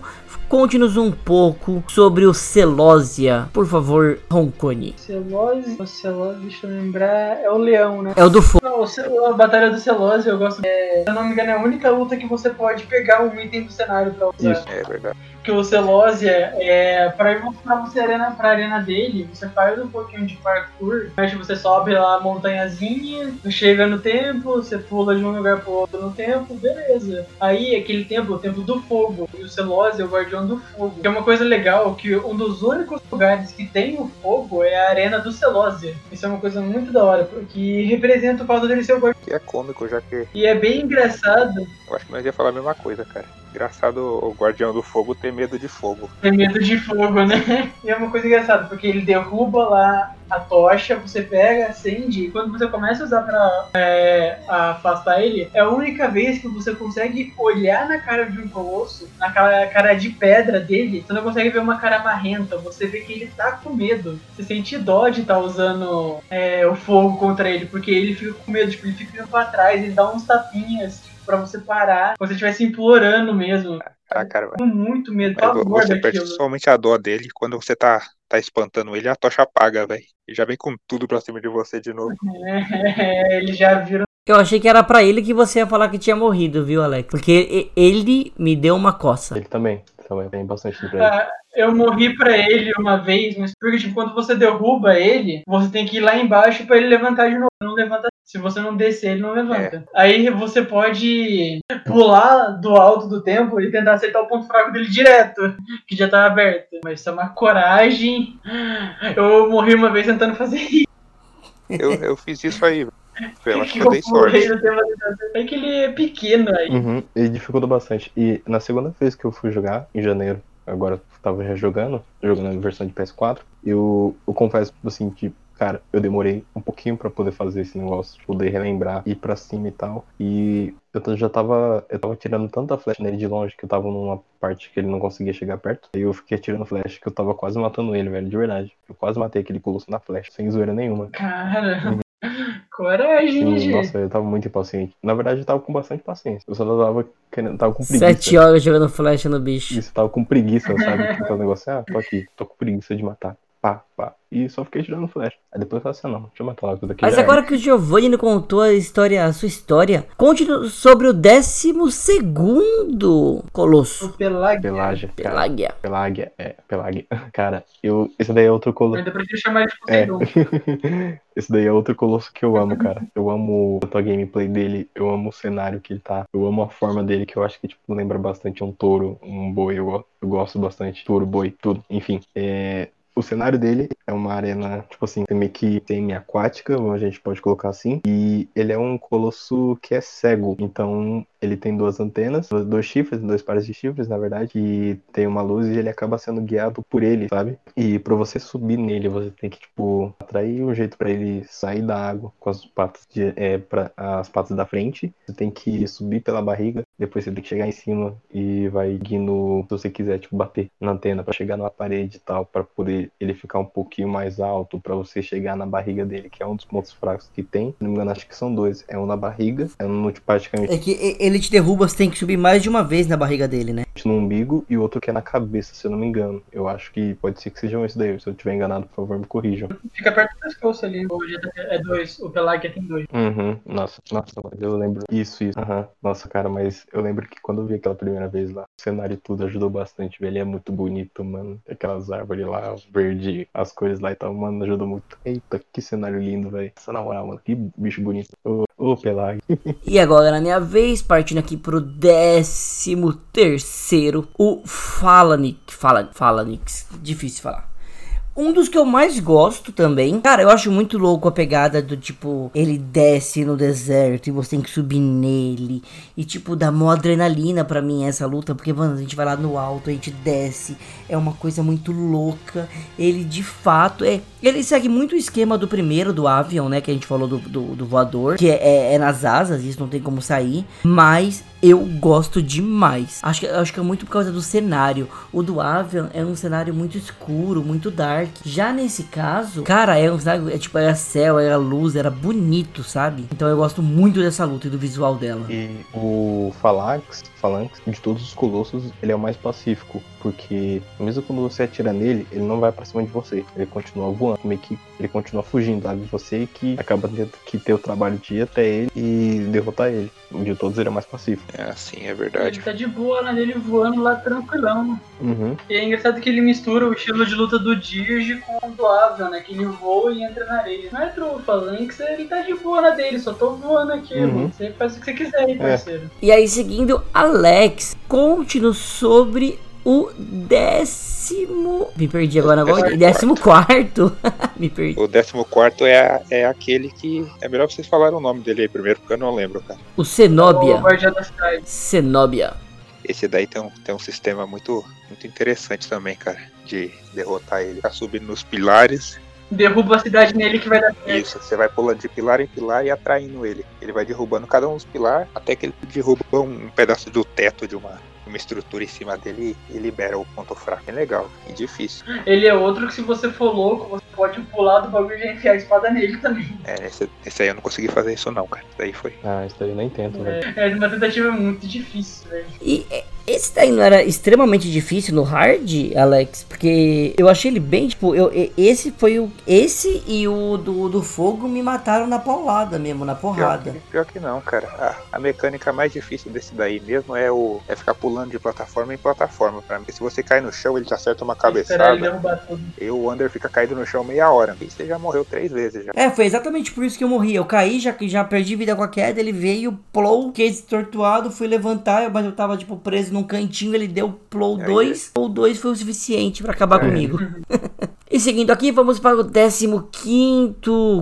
S1: conte-nos um pouco sobre o Celósia. Por favor, Roncone.
S4: Celose, o Celose, deixa eu lembrar, é o leão, né?
S1: É o do fogo.
S4: Não, o a Batalha do Celose, eu gosto. É, se eu não me engano, é a única luta que você pode pegar um item do cenário pra usar.
S3: Isso.
S2: É verdade.
S4: Que o Celose é, pra, ir pra você arena, pra arena dele, você faz um pouquinho de parkour, mas você sobe lá a montanhazinha, chega no templo, você pula de um lugar pro outro no templo, beleza. Aí aquele templo, o templo do fogo, e o Celose é o guardião do fogo. Que é uma coisa legal, que um dos únicos lugares que tem o fogo é a arena do Celose. Isso é uma coisa muito da hora, porque representa o fato dele ser o guardião.
S2: Que é cômico, já que
S4: E é bem engraçado
S2: eu acho que nós ia falar a mesma coisa, cara. Engraçado o Guardião do Fogo ter medo de fogo.
S4: ter medo de fogo, né? (laughs) E é uma coisa engraçada, porque ele derruba lá a tocha, você pega, acende, e quando você começa a usar pra é, afastar ele, é a única vez que você consegue olhar na cara de um colosso, naquela cara de pedra dele, você não consegue ver uma cara marrenta, você vê que ele tá com medo. Você sente dó de estar usando é, o fogo contra ele, porque ele fica com medo, tipo, ele fica indo pra trás, ele dá uns tapinhas, pra você parar, como se estivesse implorando mesmo.
S2: Ah, cara,
S4: Com muito medo,
S2: mas
S4: pavor
S2: você perde somente a dó dele quando você tá, tá espantando ele, a tocha apaga, velho. E já vem com tudo pra cima de você de novo.
S4: É, (laughs) ele já vira.
S1: Eu achei que era pra ele que você ia falar que tinha morrido, viu, Alex? Porque ele me deu uma coça.
S3: Ele também, também tem bastante pra ele.
S4: Ah, eu morri pra ele uma vez, mas porque, tipo, quando você derruba ele, você tem que ir lá embaixo pra ele levantar de novo. Não levanta. Se você não descer, ele não levanta. Aí você pode pular do alto do templo e tentar acertar o ponto fraco dele direto, que já tá aberto. Mas isso é uma coragem. Eu morri uma vez tentando fazer isso.
S2: Eu, eu fiz isso aí. Eu acho que
S4: que
S2: eu dei sorte.
S4: É que ele é pequeno aí.
S3: Uhum, ele dificulta bastante. E na segunda vez que eu fui jogar, em janeiro, agora eu tava já jogando, jogando na versão de PS4, eu, eu confesso, assim, que, cara, eu demorei um pouquinho pra poder fazer esse negócio, de poder relembrar, ir pra cima e tal. E eu já tava, eu tava tirando tanta flecha nele de longe que eu tava numa parte que ele não conseguia chegar perto. Aí eu fiquei atirando flecha que eu tava quase matando ele, velho, de verdade. Eu quase matei aquele colosso na flecha, sem zoeira nenhuma.
S4: Cara, (laughs) coragem,
S3: E,
S4: gente.
S3: nossa, eu tava muito impaciente. Na verdade, eu tava com bastante paciência. Eu só tava querendo, tava com preguiça.
S1: Sete horas jogando flecha no bicho.
S3: Isso, tava com preguiça, sabe? Aquele negócio, ah, tô aqui, tô com preguiça de matar. Pá, pá. E só fiquei tirando flash. Aí depois eu falei assim, não, deixa eu matar logo tudo aqui.
S1: Mas agora que o Giovanni não contou a história, a sua história, conte sobre o décimo segundo Colosso.
S4: O Pelag.
S3: Pelágia, cara.
S1: Pelágia.
S3: Pelágia, é, Pelágia. (laughs) Cara, eu. Esse daí é outro colosso.
S4: Ainda prefiro chamar ele de
S3: É.
S4: Poseidon. (laughs)
S3: Esse daí é outro colosso que eu amo, cara. Eu amo a gameplay dele, eu amo o cenário que ele tá, eu amo a forma dele, que eu acho que, tipo, lembra bastante um touro, um boi, eu, eu gosto bastante. Touro, boi, tudo. Enfim, é. O cenário dele é uma arena, tipo assim, meio que semi-aquática, a gente pode colocar assim. E ele é um colosso que é cego. Então, ele tem duas antenas, dois chifres, dois pares de chifres, na verdade, e tem uma luz e ele acaba sendo guiado por ele, sabe? E para você subir nele, você tem que, tipo, atrair um jeito para ele sair da água com as patas, de, é, pra, as patas da frente. Você tem que subir pela barriga, depois você tem que chegar em cima e vai guindo, se você quiser, tipo, bater na antena para chegar na parede e tal, para poder ele ficar um pouquinho mais alto, para você chegar na barriga dele, que é um dos pontos fracos que tem. Se não me engano, acho que são dois. É um na barriga, é um no, praticamente.
S1: É que ele te derruba, você tem que subir mais de uma vez na barriga dele, né?
S3: No umbigo e outro que é na cabeça, se eu não me engano. Eu acho que pode ser que sejam esses daí. Se eu estiver enganado, por favor, me corrijam.
S4: Fica perto do pescoço ali. O é dois. O Pelagia tem dois.
S3: Uhum. Nossa, nossa, eu lembro. Isso, isso. Uhum. Nossa, cara, mas eu lembro que quando eu vi aquela primeira vez lá, o cenário e tudo ajudou bastante, velho. Ele é muito bonito, mano. Aquelas árvores lá, verde, as cores lá e tal, mano, ajudou muito. Eita, que cenário lindo, velho. Essa na moral, mano, que bicho bonito. Ô, ô Pelag.
S1: e agora, na minha vez, partindo aqui pro décimo terceiro, o Falanix. Fala, Falanix, difícil falar. Um dos que eu mais gosto também. Cara, eu acho muito louco a pegada do tipo, ele desce no deserto e você tem que subir nele. E tipo, dá mó adrenalina pra mim essa luta. Porque, mano, a gente vai lá no alto, a gente desce. É uma coisa muito louca. Ele de fato é. Ele segue muito o esquema do primeiro, do Avion, né? Que a gente falou do, do, do voador. Que é, é, é nas asas, isso não tem como sair. Mas eu gosto demais. Acho que, acho que é muito por causa do cenário. O do Avian é um cenário muito escuro, muito dark. Já nesse caso, cara, é um cenário, é tipo, era céu, era luz, era bonito, sabe? Então eu gosto muito dessa luta e do visual dela.
S3: E o Phalanx, Phalanx, de todos os colossos, ele é o mais pacífico, porque mesmo quando você atira nele, ele não vai para cima de você. Ele continua voando, meio que ele continua fugindo, sabe? Você que acaba tendo que ter o trabalho de ir até ele e derrotar ele. De todos ele é mais pacífico.
S2: É assim, é verdade.
S4: Ele tá de boa lá nele voando lá tranquilão.
S3: Uhum.
S4: E é engraçado que ele mistura o estilo de luta do Dirge com o do Avion, né? Que ele voa e entra na areia. Não é true, Phalanx, ele tá de boa na dele, só tô voando aqui, uhum. mano. Você faz o que você quiser aí, é. parceiro. É.
S1: E aí, seguindo Alex, conte-nos sobre o décimo. Me perdi agora, agora. Décimo quarto. (laughs) Me perdi.
S2: O décimo quarto é, é aquele que. É melhor vocês falarem o nome dele aí primeiro, porque eu não lembro, cara.
S1: O Cenobia.
S4: O Guardião da Cidade.
S1: Cenobia.
S2: Esse daí tem um, tem um sistema muito, muito interessante também, cara. De derrotar ele. Tá subindo nos pilares
S4: derruba a cidade nele que vai dar certo.
S2: Isso, você vai pulando de pilar em pilar e atraindo ele. Ele vai derrubando cada um dos pilares até que ele derruba um pedaço do teto de uma, uma estrutura em cima dele e libera o ponto fraco. É legal e difícil.
S4: Ele é outro que se você for louco, você pode pular do bagulho e enfiar a espada nele também.
S2: É, esse, esse aí eu não consegui fazer isso não, cara. Isso daí foi.
S3: Ah, isso aí eu nem tento, velho.
S4: É, é uma tentativa muito difícil, velho.
S1: E é, esse daí não era extremamente difícil no hard, Alex? Porque eu achei ele bem, tipo, eu, esse foi o. Esse e o do, do fogo me mataram na paulada mesmo, na porrada.
S2: Pior que, pior que não, cara. A, a, mecânica mais difícil desse daí mesmo é o é ficar pulando de plataforma em plataforma. Pra mim. Porque se você cai no chão, ele te acerta uma cabeçada. E o Wander fica caído no chão meia hora. E você já morreu três vezes já.
S1: É, foi exatamente por isso que eu morri. Eu caí, já, já perdi vida com a queda, ele veio, pulou, case tortuado, fui levantar, mas eu tava, tipo, preso no num cantinho, ele deu plow 2, ou 2 foi o suficiente para acabar é. comigo. (laughs) e seguindo aqui, vamos para o 15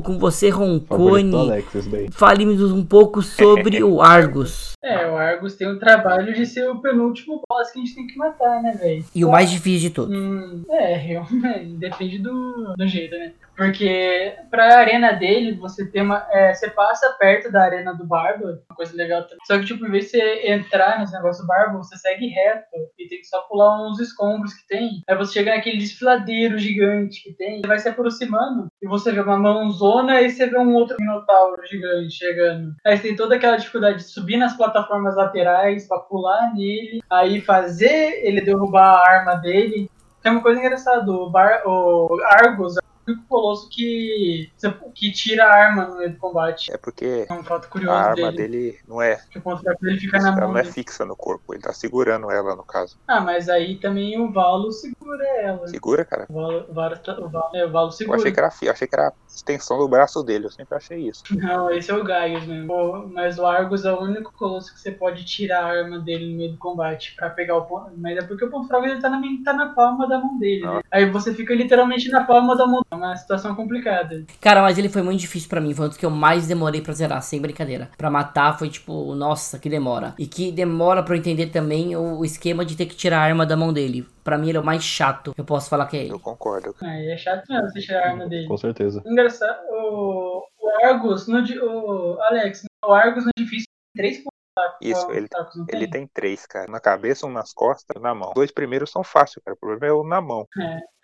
S1: com você, Roncone. Fale-nos um pouco sobre (laughs) o Argus.
S4: É, o Argus tem o trabalho de ser o penúltimo boss que a gente tem que matar, né, velho?
S1: E o mais difícil de todos.
S4: Hum, é, realmente, depende do, do jeito, né? Porque pra arena dele, você tem uma. É, você passa perto da arena do Barba, uma coisa legal também. Só que, tipo, em vez de você entrar nesse negócio do Barba, você segue reto e tem que só pular uns escombros que tem. Aí você chega naquele desfiladeiro gigante que tem, você vai se aproximando e você vê uma mãozona e você vê um outro minotauro gigante chegando. Aí você tem toda aquela dificuldade de subir nas plataformas laterais pra pular nele, aí fazer ele derrubar a arma dele. Tem uma coisa engraçada, o, Bar, o Argus único colosso que, que tira a arma no meio do combate.
S2: É porque
S4: é um fato curioso
S2: a arma dele, dele não é.
S4: Que o ponto dele fica na
S2: ela
S4: mão.
S2: não é fixa no corpo, ele tá segurando ela no caso.
S4: Ah, mas aí também o Valo segura ela.
S2: Segura, cara?
S4: O Valo, o Valo, o Valo, é, o Valo segura.
S2: Eu achei que era, eu achei que era a extensão do braço dele, eu sempre achei isso.
S4: Não, esse é o Gaius mesmo. Mas o Argus é o único colosso que você pode tirar a arma dele no meio do combate pra pegar o ponto. Mas é porque o ponto fraco ele tá na, tá na palma da mão dele, né? Aí você fica literalmente na palma da mão. É uma situação complicada.
S1: Cara, mas ele foi muito difícil pra mim. Foi um dos que eu mais demorei pra zerar, sem brincadeira. Pra matar foi tipo, nossa, que demora. E que demora pra eu entender também o esquema de ter que tirar a arma da mão dele. Pra mim ele é o mais chato. Eu posso falar que é ele.
S2: Eu concordo.
S4: Aí é chato mesmo você tirar a arma dele.
S3: Com certeza.
S4: Engraçado, o, o Argus, no, o Alex, o Argus no difícil tem três pontos.
S2: Isso, ele- Ele tem três, cara. Na cabeça, um nas costas um na mão. Os dois primeiros são fáceis, cara. O problema é o na mão.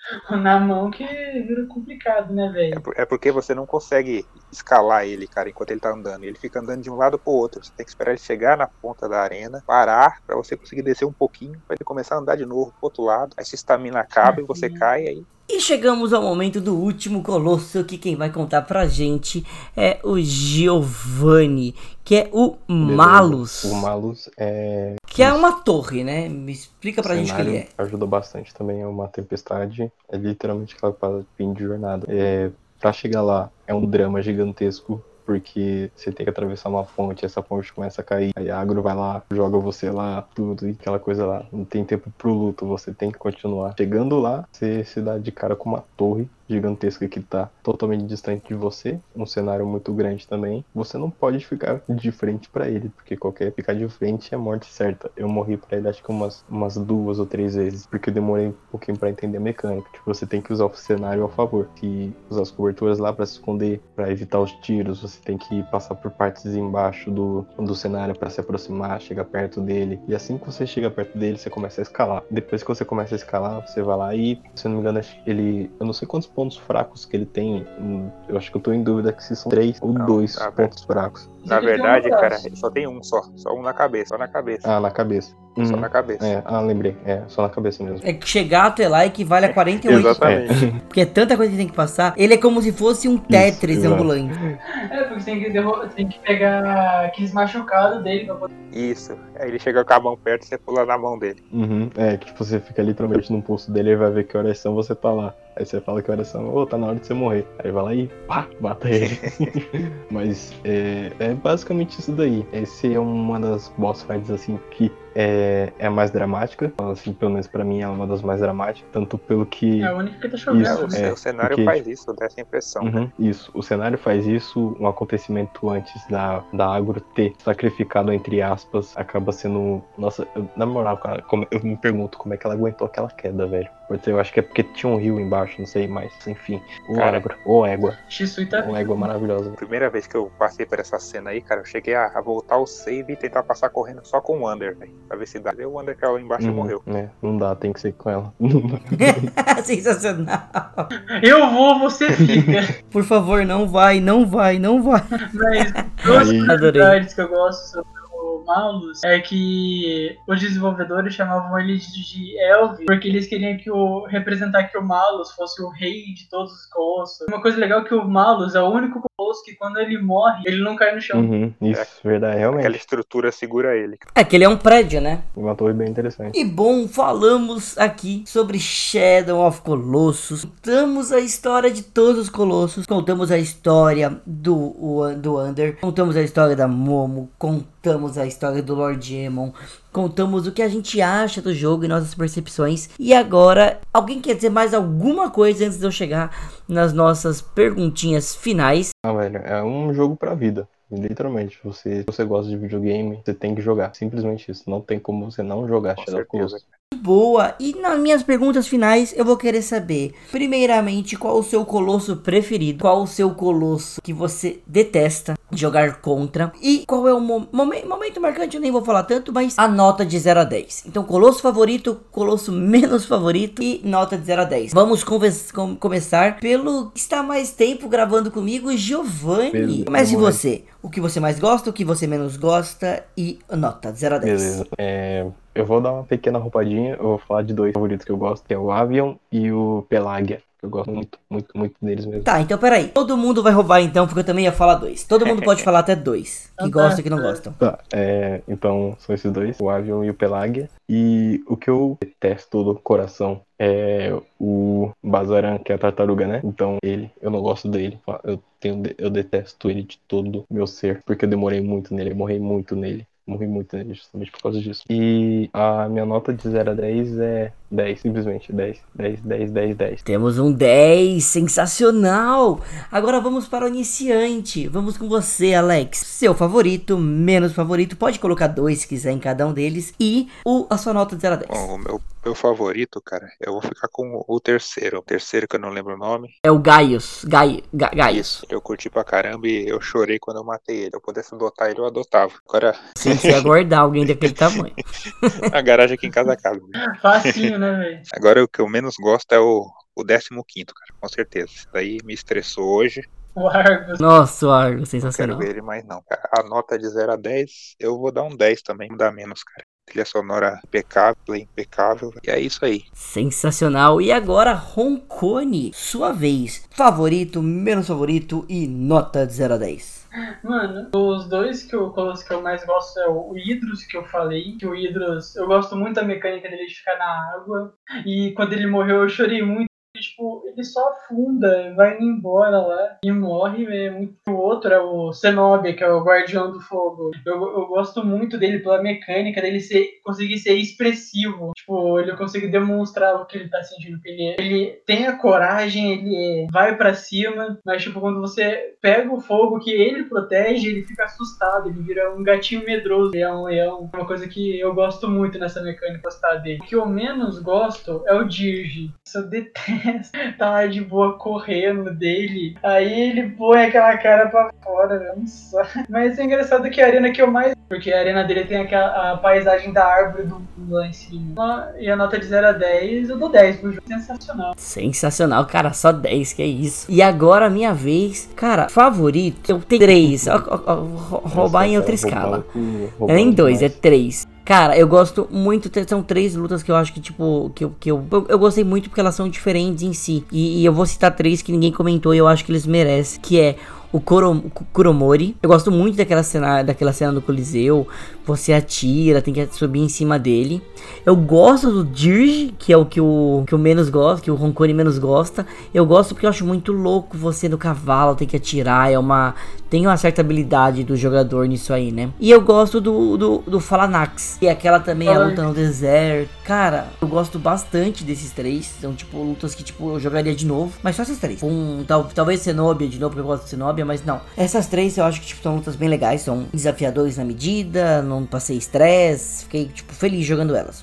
S2: (laughs)
S4: Na mão que vira complicado, né,
S2: É,
S4: velho?
S2: por- é porque você não consegue escalar ele, cara, enquanto ele tá andando. Ele fica andando de um lado pro outro. Você tem que esperar ele chegar na ponta da arena, parar, pra você conseguir descer um pouquinho, pra ele começar a andar de novo pro outro lado. Aí se estamina acaba e você cai, aí
S1: E chegamos ao momento do último colosso que quem vai contar pra gente é o Giovanni, que é o Malus.
S3: O Malus é.
S1: Que é uma torre, né? Me explica pra gente o que ele é.
S3: ajuda bastante também. É uma tempestade. É literalmente aquela fim de jornada. É, pra chegar lá, é um drama gigantesco. Porque você tem que atravessar uma ponte, essa ponte começa a cair, aí a agro vai lá, joga você lá, tudo, e aquela coisa lá. Não tem tempo pro luto, você tem que continuar. Chegando lá, você se dá de cara com uma torre gigantesca que tá totalmente distante de você, um cenário muito grande também. Você não pode ficar de frente pra ele, porque qualquer ficar de frente é morte certa. Eu morri pra ele acho que umas, umas duas ou três vezes, porque eu demorei um pouquinho pra entender a mecânica. Tipo, você tem que usar o cenário ao favor, que usar as coberturas lá pra se esconder, pra evitar os tiros, você tem que passar por partes embaixo do, do cenário pra se aproximar, chegar perto dele. E assim que você chega perto dele, você começa a escalar. Depois que você começa a escalar, você vai lá e, se não me engano, ele. Eu não sei quantos pontos fracos que ele tem. Eu acho que eu tô em dúvida que se são três ou
S2: Não,
S3: dois
S2: tá
S3: pontos fracos.
S2: Na
S4: um
S2: verdade, cara, só tem um só. Só um na cabeça. Só na cabeça.
S3: Ah, na cabeça.
S2: Só
S3: Uhum.
S2: na cabeça.
S3: É, ah, lembrei. É, só na cabeça mesmo.
S1: É que chegar até lá equivale a 48.
S2: Exatamente.
S1: Porque é tanta coisa que tem que passar. Ele é como se fosse um Tetris
S3: exato.
S1: ambulante.
S4: É, porque tem que, derru- tem que pegar aqueles machucados dele pra poder.
S2: Isso. Aí ele chega com a mão perto e você pula na mão dele.
S3: Uhum. É, que tipo, você fica literalmente no pulso dele e vai ver que horas são, você tá lá. Aí você fala que horas são, ô, tá na hora de você morrer. Aí vai lá e pá, mata ele. (laughs) Mas é, é basicamente isso daí. Esse é uma das boss fights assim que é, é a mais dramática. Assim, pelo menos pra mim é uma das mais dramáticas. Tanto pelo que.
S4: É a única que tá
S2: É,
S4: chovendo.
S2: o,
S4: né?
S3: é,
S2: o cenário
S3: porque-
S2: faz isso, dá essa impressão.
S3: Uhum, isso, o cenário faz isso, um acontecimento antes da, da Agro ter sacrificado, entre aspas, acaba sendo. Nossa, eu- na moral, cara, como- eu me pergunto como é que ela aguentou aquela queda, velho. Porque eu acho que é porque tinha um rio embaixo, não sei, mas enfim. O
S2: Cara.
S3: Agro, o égua,
S2: É
S4: Shisui tá
S3: uma égua maravilhosa.
S2: Primeira vez que eu passei por essa cena aí, cara, eu cheguei a, a voltar o save e tentar passar correndo só com o Under, velho. Pra ver se dá. E o Under caiu lá embaixo e
S3: Uhum,
S2: morreu.
S3: é, não dá, tem que ser com ela. Não (laughs) dá.
S1: Sensacional.
S4: Eu vou, você fica.
S1: Por favor, não vai, não vai, não vai.
S4: Mas duas curiosidades que eu gosto sobre Malus é que os desenvolvedores chamavam ele de, Elvi porque eles queriam que o representar que o Malus fosse o rei de todos os colossos. Uma coisa legal é que o Malus é o único colosso que quando ele morre, ele não cai no chão.
S3: Uhum, isso, verdade,
S2: Aquela
S3: realmente.
S2: estrutura segura ele.
S1: É que ele é um prédio, né?
S3: Uma torre bem interessante.
S1: E bom, falamos aqui sobre Shadow of Colossus. Contamos a história de todos os colossos. Contamos a história do, do Under. Contamos a história da Momo. Contamos a história do Lord Emon. Contamos o que a gente acha do jogo e nossas percepções. E agora, alguém quer dizer mais alguma coisa antes de eu chegar nas nossas perguntinhas finais?
S3: Ah, velho, é um jogo pra vida. Literalmente, você, se você gosta de videogame, você tem que jogar. Simplesmente isso. Não tem como você não jogar
S2: Com
S3: Shadow
S2: certeza.
S3: Colossus.
S1: Boa! E nas minhas perguntas finais eu vou querer saber, primeiramente, qual o seu colosso preferido, qual o seu colosso que você detesta jogar contra e qual é o mo- momen- momento marcante, eu nem vou falar tanto, mas a nota de 0 a 10. Então, colosso favorito, colosso (laughs) menos favorito e nota de 0 a 10. Vamos com- começar pelo que está mais tempo gravando comigo, Giovanni. Comece você. O que você mais gosta, o que você menos gosta e nota de 0 a 10.
S3: Beleza. É, eu vou dar uma pequena roupadinha. Eu vou falar de dois favoritos que eu gosto, que é o Avion e o Pelagia. Eu gosto muito, muito, muito deles mesmo.
S1: Tá, então peraí. Todo mundo vai roubar então, porque eu também ia falar dois. Todo mundo pode (laughs) falar até dois. Que
S4: Então tá.
S1: gostam e que não gostam.
S3: Tá, é, então são esses dois, o Avion e o Pelagia. E o que eu detesto do coração é o Bazaran, que é a tartaruga, né? Então ele, eu não gosto dele. Eu, tenho, eu detesto ele de todo meu ser, porque eu demorei muito nele, eu morri muito nele. Morri muito nele justamente por causa disso. E a minha nota de 0 a 10 é 10, simplesmente 10, 10, 10, 10, 10.
S1: Temos um 10, sensacional! Agora vamos para o iniciante. Vamos com você, Alex. Seu favorito, menos favorito, pode colocar dois se quiser em cada um deles. E o, a sua nota de 0 a 10.
S2: Bom, o meu, meu favorito, cara, eu vou ficar com o terceiro. O terceiro que eu não lembro o nome.
S1: É o Gaius. Gai, Ga, Gaius.
S2: Eu curti pra caramba e eu chorei quando eu matei ele. Eu pudesse adotar ele, eu adotava. Agora,
S1: Sem se aguardar alguém daquele tamanho. (laughs)
S2: a garagem aqui em casa cabe.
S4: Facinho, né, velho?
S2: Agora o que eu menos gosto é o, o 15, cara, com certeza. Isso daí me estressou hoje.
S4: O Argus.
S1: Nossa, o Argo,
S2: Não quero
S1: sensacional.
S2: ver ele mais, não. cara. A nota de 0 a 10, eu vou dar um 10 também, não dá menos, cara. Trilha sonora impecável, impecável. E é isso aí.
S1: Sensacional. E agora, Roncone, sua vez. Favorito, menos favorito e nota de 0 a 10.
S4: Mano, os dois que eu, que eu mais gosto é o Hidros, que eu falei. Que o Hidros, eu gosto muito da mecânica dele de ficar na água. E quando ele morreu, eu chorei muito. Tipo, ele só afunda, vai embora lá e morre. É. O outro é o Zenobia, que é o Guardião do Fogo. Eu, eu gosto muito dele pela mecânica dele ser, conseguir ser expressivo. Tipo, ele consegue demonstrar o que ele tá sentindo. Ele, ele tem a coragem, ele vai pra cima, mas tipo, quando você pega o fogo que ele protege, ele fica assustado, ele vira um gatinho medroso, ele é um leão. É uma coisa que eu gosto muito nessa mecânica gostar dele. O que eu menos gosto é o Dirge. Isso eu detesto. (laughs) Tá lá de boa correndo dele. Aí ele põe aquela cara pra fora, velho. não só. Mas é engraçado que a arena que eu mais. Porque a arena dele tem aquela a paisagem da árvore do lá em cima. E a nota de 0 a 10, eu dou 10 pro jogo. Sensacional.
S1: Sensacional, cara, só 10, que é isso. E agora, minha vez. Cara, favorito, eu tenho 3. Roubar em outra escala. É nem dois, é três. Cara, eu gosto muito. São três lutas que eu acho que, tipo, que, eu, que eu, eu, eu gostei muito porque elas são diferentes em si. E, e eu vou citar três que ninguém comentou e eu acho que eles merecem. Que é o Kuro, Kuromori. Eu gosto muito daquela cena, daquela cena do Coliseu. Você atira, tem que subir em cima dele. Eu gosto do Dirge, que é o que o, que eu menos gosto, que o Roncone menos gosta. Eu gosto porque eu acho muito louco você no cavalo, tem que atirar. É uma. Tem uma certa habilidade do jogador nisso aí, né? E eu gosto do, do, do Falanax. E aquela também, a luta no deserto. Cara, eu gosto bastante desses três. São, tipo, lutas que, tipo, eu jogaria de novo. Mas só essas três. Um, tal, talvez Zenobia de novo, porque eu gosto de Zenobia, mas não. Essas três eu acho que, tipo, são lutas bem legais. São desafiadores na medida. Não passei estresse. Fiquei, tipo, feliz jogando elas.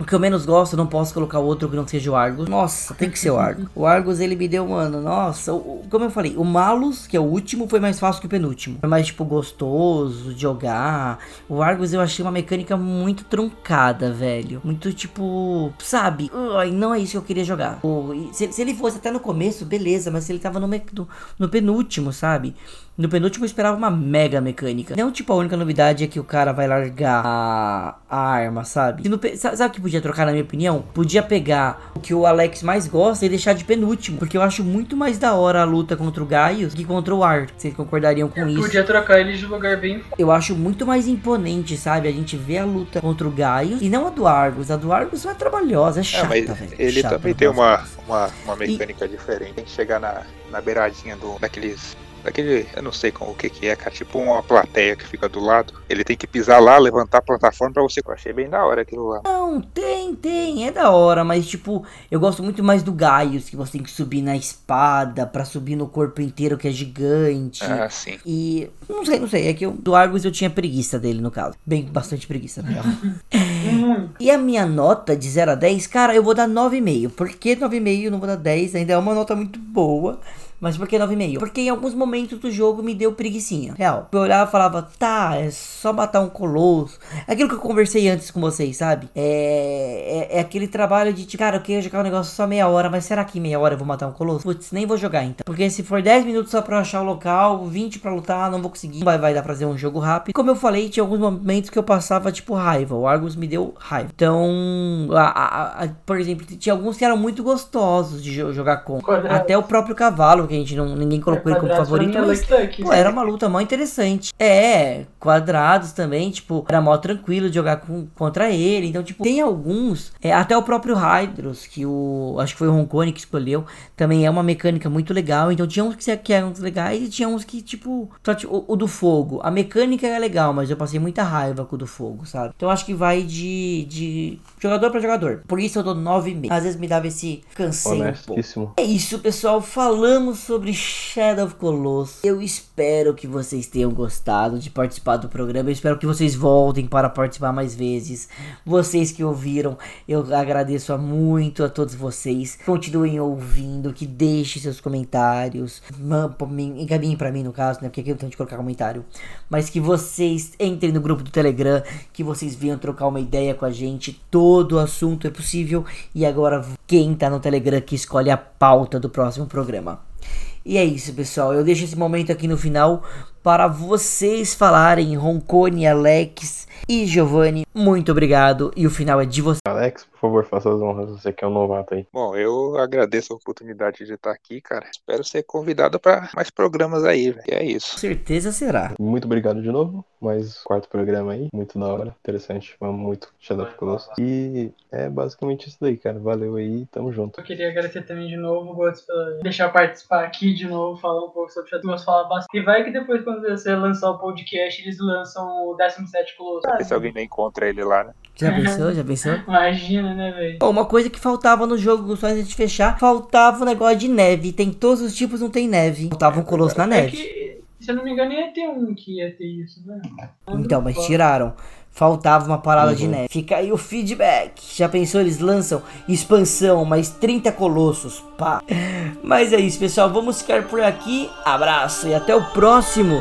S1: O que eu menos gosto, não posso colocar outro que não seja o Argus. Nossa, tem que ser o Argus. O Argus, ele me deu, mano, nossa. o- como eu falei, o Malus, que é o último, foi mais fácil que o penúltimo. Foi mais, tipo, gostoso de jogar. O Argus eu achei uma mecânica muito truncada, velho. Muito, tipo, sabe? Ai, não é isso que eu queria jogar. Se, se ele fosse até no começo, beleza. Mas se ele tava no, no, no penúltimo, sabe? No penúltimo eu esperava uma mega mecânica. Não, tipo, a única novidade é que o cara vai largar a, a arma, sabe? Se no sabe o que podia trocar, na minha opinião? Podia pegar o que o Alex mais gosta e deixar de penúltimo. Porque eu acho muito mais da hora a luta contra o Gaius que contra o Ar. Vocês concordariam com isso?
S4: Podia trocar ele de lugar bem.
S1: Eu acho muito mais imponente, sabe? A gente vê a luta contra o Gaius e não a do Argus. A do Argus é trabalhosa, é
S2: É,
S1: chata,
S2: mas
S1: velho.
S2: ele
S1: Chata,
S2: também tem uma, uma, uma mecânica diferente. Tem que chegar na, na beiradinha do, daqueles. Daquele. Eu não sei como, o que que é, cara. Tipo uma plateia que fica do lado. Ele tem que pisar lá, levantar a plataforma pra você. Eu achei bem da hora aquilo lá.
S1: Não, tem, tem, é da hora, mas tipo, eu gosto muito mais do Gaius, que você tem que subir na espada pra subir no corpo inteiro, que é gigante.
S2: Ah, sim.
S1: E não sei, não sei, é que eu, do Argus eu tinha preguiça dele, no caso. Bem, bastante preguiça, na real.
S4: Muito.
S1: E a minha nota de 0 a 10, cara, eu vou dar 9,5. Por que 9,5? Eu não vou dar 10, ainda é uma nota muito boa. Mas por que 9,5? Porque em alguns momentos do jogo me deu preguicinha. Real. Eu olhava e falava, tá, é só matar um colosso. É Aquilo que eu conversei antes com vocês, sabe? É, é, é aquele trabalho de tipo, cara, eu queria jogar um negócio só meia hora, mas será que meia hora eu vou matar um colosso? Putz, nem vou jogar então. Porque se for 10 minutos só pra achar o local, 20 pra lutar, não vou conseguir. Vai, vai dar pra fazer um jogo rápido. Como eu falei, tinha alguns momentos que eu passava tipo raiva. O Argus me deu raiva. Então, a- a- a- por exemplo, tinha alguns que eram muito gostosos de jo- jogar com.
S4: Quadrados.
S1: Até o próprio cavalo, que a gente não. Ninguém colocou
S4: É,
S1: ele como
S4: pra
S1: favorito,
S4: é
S1: mas. Pô, era uma luta mó interessante. É, quadrados também, tipo, era mó tranquilo de jogar com- contra ele. Então, tipo, tem alguns, é, até o próprio Hydros, que o. Acho que foi o Roncone que escolheu, também é uma mecânica muito legal. Então, tinha uns que, que eram legais e tinha uns que, tipo. só, tipo, o, o do fogo. A mecânica é legal, mas eu passei muita raiva com o do fogo, sabe? Então, acho que vai de, de jogador pra jogador. Por isso eu dou 9,5. Às vezes me dava esse cansei um. É isso, pessoal. Falamos sobre Shadow of Colossus. Eu espero que vocês tenham gostado de participar do programa. Eu espero que vocês voltem para participar mais vezes. Vocês que ouviram, eu agradeço muito a todos vocês. Continuem ouvindo, que deixem seus comentários. Encaminhem para mim, no caso, né? Porque aqui eu tenho de colocar comentário. Mas que vocês entrem no grupo do Telegram, que vocês venham trocar uma ideia com a gente. Todo assunto é possível. E agora, quem tá no Telegram que escolhe a pauta do próximo programa. E é isso, pessoal. Eu deixo esse momento aqui no final para vocês falarem, Roncone, Alex e Giovanni. Muito obrigado. E o final é de vocês.
S3: Alex, por favor, faça as honras. Você que é um novato aí.
S2: Bom, eu agradeço a oportunidade de estar aqui, cara. Espero ser convidado para mais programas aí, velho. E é isso.
S1: Com certeza será.
S3: Muito obrigado de novo. Mais quarto programa aí. Muito da hora. Interessante. Amo muito Shadow of Colossus. E é basicamente isso daí, cara. Valeu aí. Tamo junto.
S4: Eu queria agradecer também de novo o Gotos por deixar participar aqui de novo, falar um pouco sobre Shadow falar bastante. E vai que depois, quando você lançar o podcast, eles lançam o 17 Colosso.
S2: Ver se alguém não encontra ele lá, né?
S1: Já pensou? Já pensou?
S4: Imagina, né, velho?
S1: Bom, uma coisa que faltava no jogo, só antes de fechar, faltava o negócio de neve. Tem todos os tipos, não tem neve. Faltava um colosso na
S4: É
S1: neve.
S4: que, se eu não me engano, ia ter um que ia ter isso, né?
S1: Então, mas tiraram. Faltava uma parada de
S3: Uhum.
S1: neve. Fica aí o feedback. Já pensou? Eles lançam expansão, mais 30 colossos. Pá. Mas é isso, pessoal. Vamos ficar por aqui. Abraço e até o próximo.